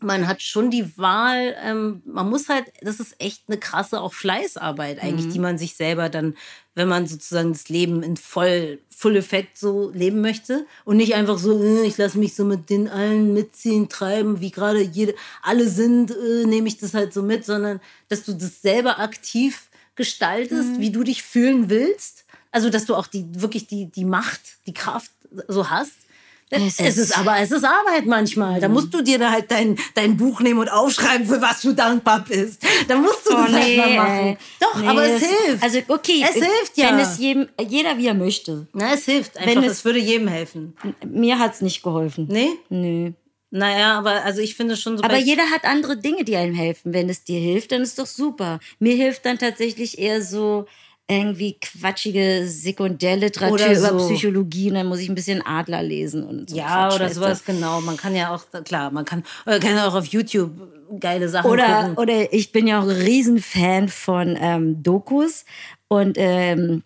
man hat schon die Wahl, ähm, man muss halt, das ist echt eine krasse auch Fleißarbeit eigentlich, mhm. die man sich selber dann, wenn man sozusagen das Leben in voll, Full Effekt so leben möchte und nicht einfach so, äh, ich lasse mich so mit den allen mitziehen, treiben, wie gerade jede, alle sind, äh, nehme ich das halt so mit, sondern dass du das selber aktiv gestaltest, mhm. wie du dich fühlen willst. Also, dass du auch die, wirklich die, die Macht, die Kraft so hast es, es ist aber es ist Arbeit manchmal. Da musst du dir da halt dein, dein Buch nehmen und aufschreiben, für was du dankbar bist. Da musst du oh, das nee, halt mal machen. Doch, nee, aber es, es hilft. Also okay, es hilft ja. Wenn es jedem, jeder wie er möchte. Na, es hilft einfach. Wenn es, es würde jedem helfen. Mir hat es nicht geholfen. Nee? Nö. Naja, aber also ich finde schon so. Aber jeder hat andere Dinge, die einem helfen. Wenn es dir hilft, dann ist doch super. Mir hilft dann tatsächlich eher so irgendwie quatschige Sekundärliteratur so. über Psychologie und dann muss ich ein bisschen Adler lesen und so. Ja, oder sowas, genau. Man kann ja auch, klar, man kann, man kann auch auf YouTube geile Sachen oder, gucken. Oder ich bin ja auch ein Riesenfan von ähm, Dokus und ähm,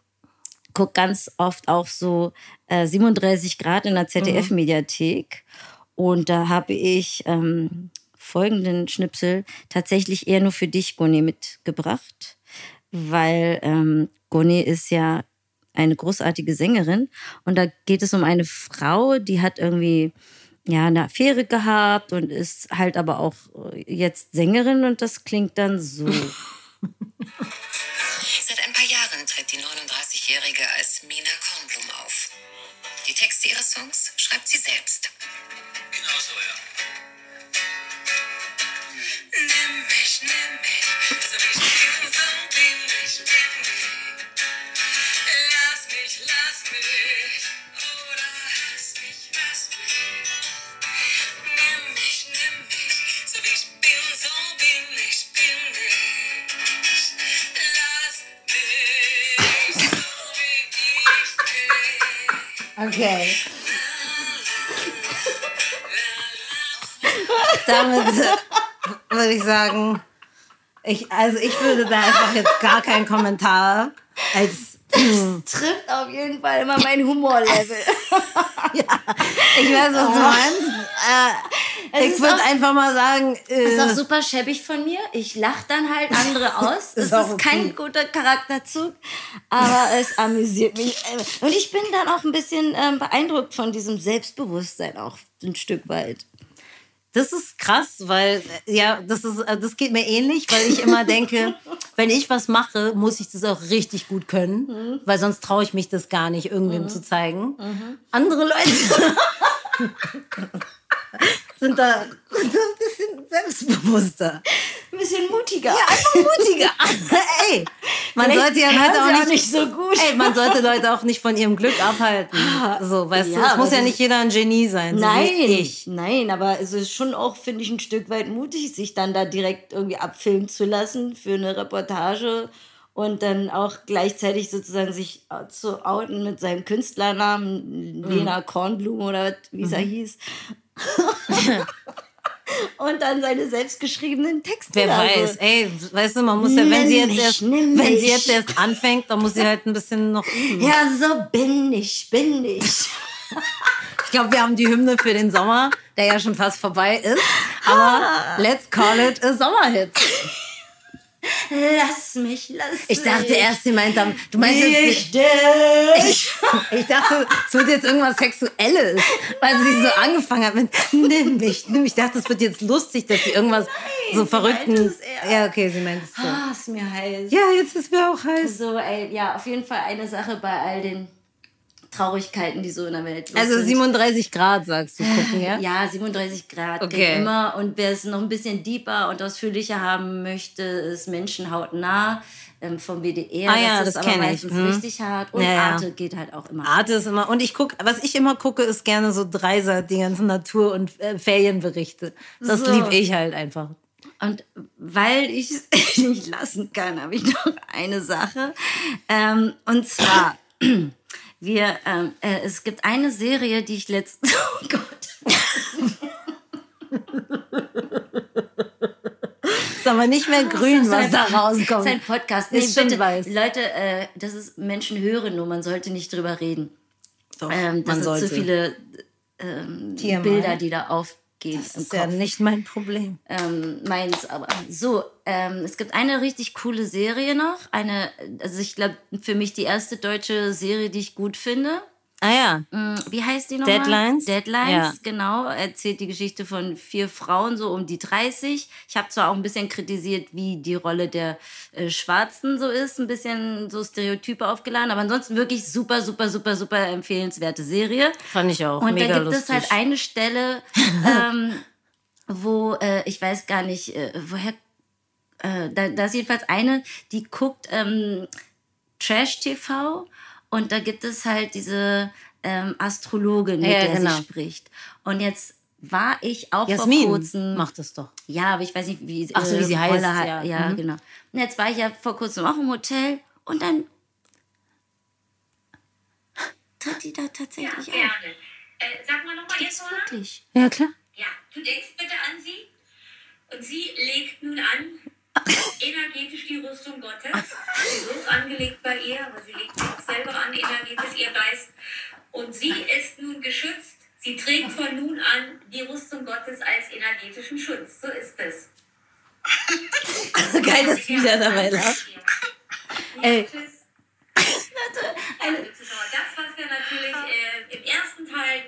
gucke ganz oft auch so äh, 37 Grad in der ZDF-Mediathek. Mhm. Und da habe ich ähm, folgenden Schnipsel tatsächlich eher nur für dich, Goni, mitgebracht weil ähm, Goni ist ja eine großartige Sängerin und da geht es um eine Frau, die hat irgendwie ja eine Affäre gehabt und ist halt aber auch jetzt Sängerin und das klingt dann so. Seit ein paar Jahren tritt die 39-Jährige als Mina Kornblum auf. Die Texte ihrer Songs schreibt sie selbst. Genau so, ja. Nimm mich, nimm mich, so wie ich Okay. Damit würde ich sagen, ich, also ich würde da einfach jetzt gar keinen Kommentar als trifft auf jeden Fall immer mein Humorlevel. ja, ich weiß, was du meinst. Äh, ich würde einfach mal sagen. Äh, ist auch super schäbig von mir. Ich lache dann halt andere aus. Das ist, ist kein guter Charakterzug, aber es amüsiert mich. Und ich bin dann auch ein bisschen äh, beeindruckt von diesem Selbstbewusstsein auch ein Stück weit. Das ist krass, weil ja, das ist äh, das geht mir ähnlich, weil ich immer denke, wenn ich was mache, muss ich das auch richtig gut können, mhm. weil sonst traue ich mich das gar nicht irgendwem mhm. zu zeigen. Mhm. Andere Leute sind da ein bisschen selbstbewusster. Ein bisschen mutiger. Ja, einfach mutiger. ey, man Vielleicht sollte ja Leute auch nicht, nicht, so gut. Ey, man sollte Leute auch nicht von ihrem Glück abhalten. So, weißt ja, du, es muss ja nicht jeder ein Genie sein. So nein, nein, aber es ist schon auch, finde ich, ein Stück weit mutig, sich dann da direkt irgendwie abfilmen zu lassen für eine Reportage und dann auch gleichzeitig sozusagen sich zu outen mit seinem Künstlernamen, mhm. Lena Kornblum oder wie es mhm. hieß. und dann seine selbstgeschriebenen Texte. Wer weiß, ey, weißt du, man muss ja, wenn sie jetzt mich, erst, wenn sie jetzt erst anfängt, dann muss sie halt ein bisschen noch üben. Ja, so bin ich, bin ich. ich glaube, wir haben die Hymne für den Sommer, der ja schon fast vorbei ist. Aber let's call it a Sommerhit. Lass mich, lass mich. Ich dachte erst, sie meint dann, du meinst jetzt, ich, ich dachte, es wird jetzt irgendwas Sexuelles, weil sie so angefangen hat mit, nimm mich, nimm mich. Ich dachte, es wird jetzt lustig, dass sie irgendwas Nein, so verrückten. Ja, okay, sie meint es so. Ah, ist mir heiß. Ja, jetzt ist mir auch heiß. So, ey, ja, auf jeden Fall eine Sache bei all den Traurigkeiten, die so in der Welt Also sind. 37 Grad, sagst du, gucken, ja? Ja, 37 Grad okay. immer. Und wer es noch ein bisschen deeper und ausführlicher haben möchte, ist Menschenhaut nah ähm, vom WDR. Ah ja, das, das kenne ich. Hm. richtig hart. Und ja, Arte geht halt auch immer. Arte ist immer. Und ich gucke, was ich immer gucke, ist gerne so Dreiser, die ganzen Natur- und äh, Ferienberichte. Das so. liebe ich halt einfach. Und weil ich es nicht lassen kann, habe ich noch eine Sache. Ähm, und zwar Wir, ähm, äh, es gibt eine Serie, die ich letztens. Oh Gott. ist aber nicht mehr grün, was ein, da rauskommt. Das ist ein Podcast. Nee, ist bitte, weiß. Leute, äh, das ist Menschen hören nur, man sollte nicht drüber reden. Doch, ähm, das sind sollte. zu viele ähm, Bilder, die da auf gehen. Das ist ja Kopf. nicht mein Problem. ähm, meins aber. So, ähm, es gibt eine richtig coole Serie noch. Eine, also ich glaube, für mich die erste deutsche Serie, die ich gut finde. Ah ja. Mm, Wie heißt die nochmal? Deadlines? Deadlines, Ja. genau. Erzählt die Geschichte von vier Frauen, so um die 30. Ich habe zwar auch ein bisschen kritisiert, wie die Rolle der äh, Schwarzen so ist, ein bisschen so Stereotype aufgeladen, aber ansonsten wirklich super, super, super, super empfehlenswerte Serie. Fand ich auch. Und Mega da gibt lustig. es halt eine Stelle, ähm, wo äh, ich weiß gar nicht, äh, woher. Äh, da, da ist jedenfalls eine, die guckt ähm, Trash-TV und da gibt es halt diese ähm, Astrologin, mit Ja, der genau. sie spricht. Und jetzt war ich auch Jasmin vor kurzem. macht das doch. Ja, aber ich weiß nicht, wie, Ach so, wie ihre sie heißt, Rolle ja. Ja, Mhm. genau. Und jetzt war ich ja vor kurzem auch im Hotel und dann tritt die da tatsächlich auf. Gerne. Äh, sag mal nochmal jetzt, wirklich. Ja, klar. Ja, du denkst bitte an sie und sie legt nun an, energetisch die Rüstung Gottes. Sie wird angelegt bei ihr, aber sie legt sie auch selber an, energetisch ihr Geist. Und sie ist nun geschützt. Sie trägt von nun an die Rüstung Gottes als energetischen Schutz. So ist es. Geil, dass du wieder dabei lachst. Ey. Eine. Das, was wir natürlich äh, im ersten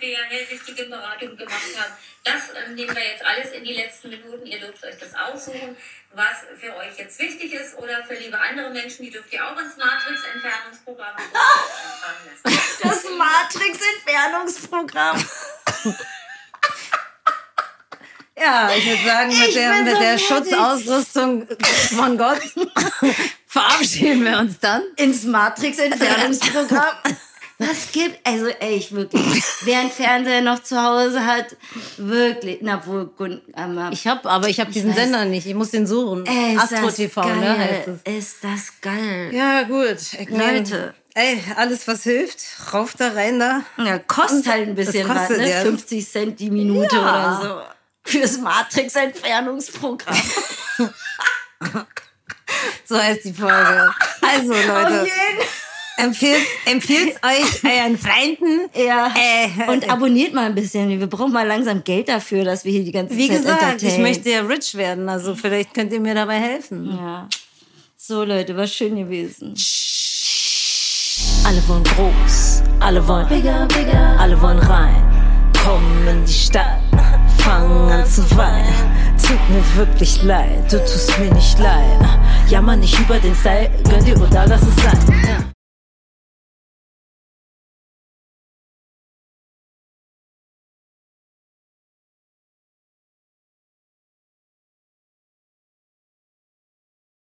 Teil der hellsichtigen Beratung gemacht haben, das ähm, nehmen wir jetzt alles in die letzten Minuten. Ihr dürft euch das aussuchen, was für euch jetzt wichtig ist. Oder für liebe andere Menschen, die dürft ihr auch ins Matrix-Entfernungsprogramm. Das Matrix-Entfernungsprogramm. Ja, ich würde sagen, mit der, mit so der. Schutzausrüstung von Gott verabschieden wir uns dann. ins Matrix-Entfernungsprogramm. Das gibt, also ey, ich wirklich, wer einen Fernseher noch zu Hause hat, wirklich, na wohl, Ich habe, aber ich habe diesen weiß. Sender nicht. Ich muss den suchen. ey, ist Astro das TV, geil, ne, heißt es. Ist das geil. Ja, gut. Ich Leute. Ey, alles was hilft, rauf da rein da. Ja, kostet halt ein bisschen was, ne? ja. 50 Cent die Minute Ja. oder so. Fürs Matrix-Entfernungsprogramm. So heißt die Folge. Also, Leute, empfehlt, empfehlt euch euren Freunden. Ja. Äh, Und abonniert mal ein bisschen. Wir brauchen mal langsam Geld dafür, dass wir hier die ganze Wie Zeit gesagt, ich möchte ja rich werden. Also vielleicht könnt ihr mir dabei helfen. Ja. So, Leute, war schön gewesen. Alle wollen groß, alle wollen bigger, bigger, alle wollen rein. Kommen in die Stadt, fangen an zu weinen. Tut mir wirklich leid, du tust mir nicht leid. Jammer nicht über den Style, gönn dir oder lass es sein.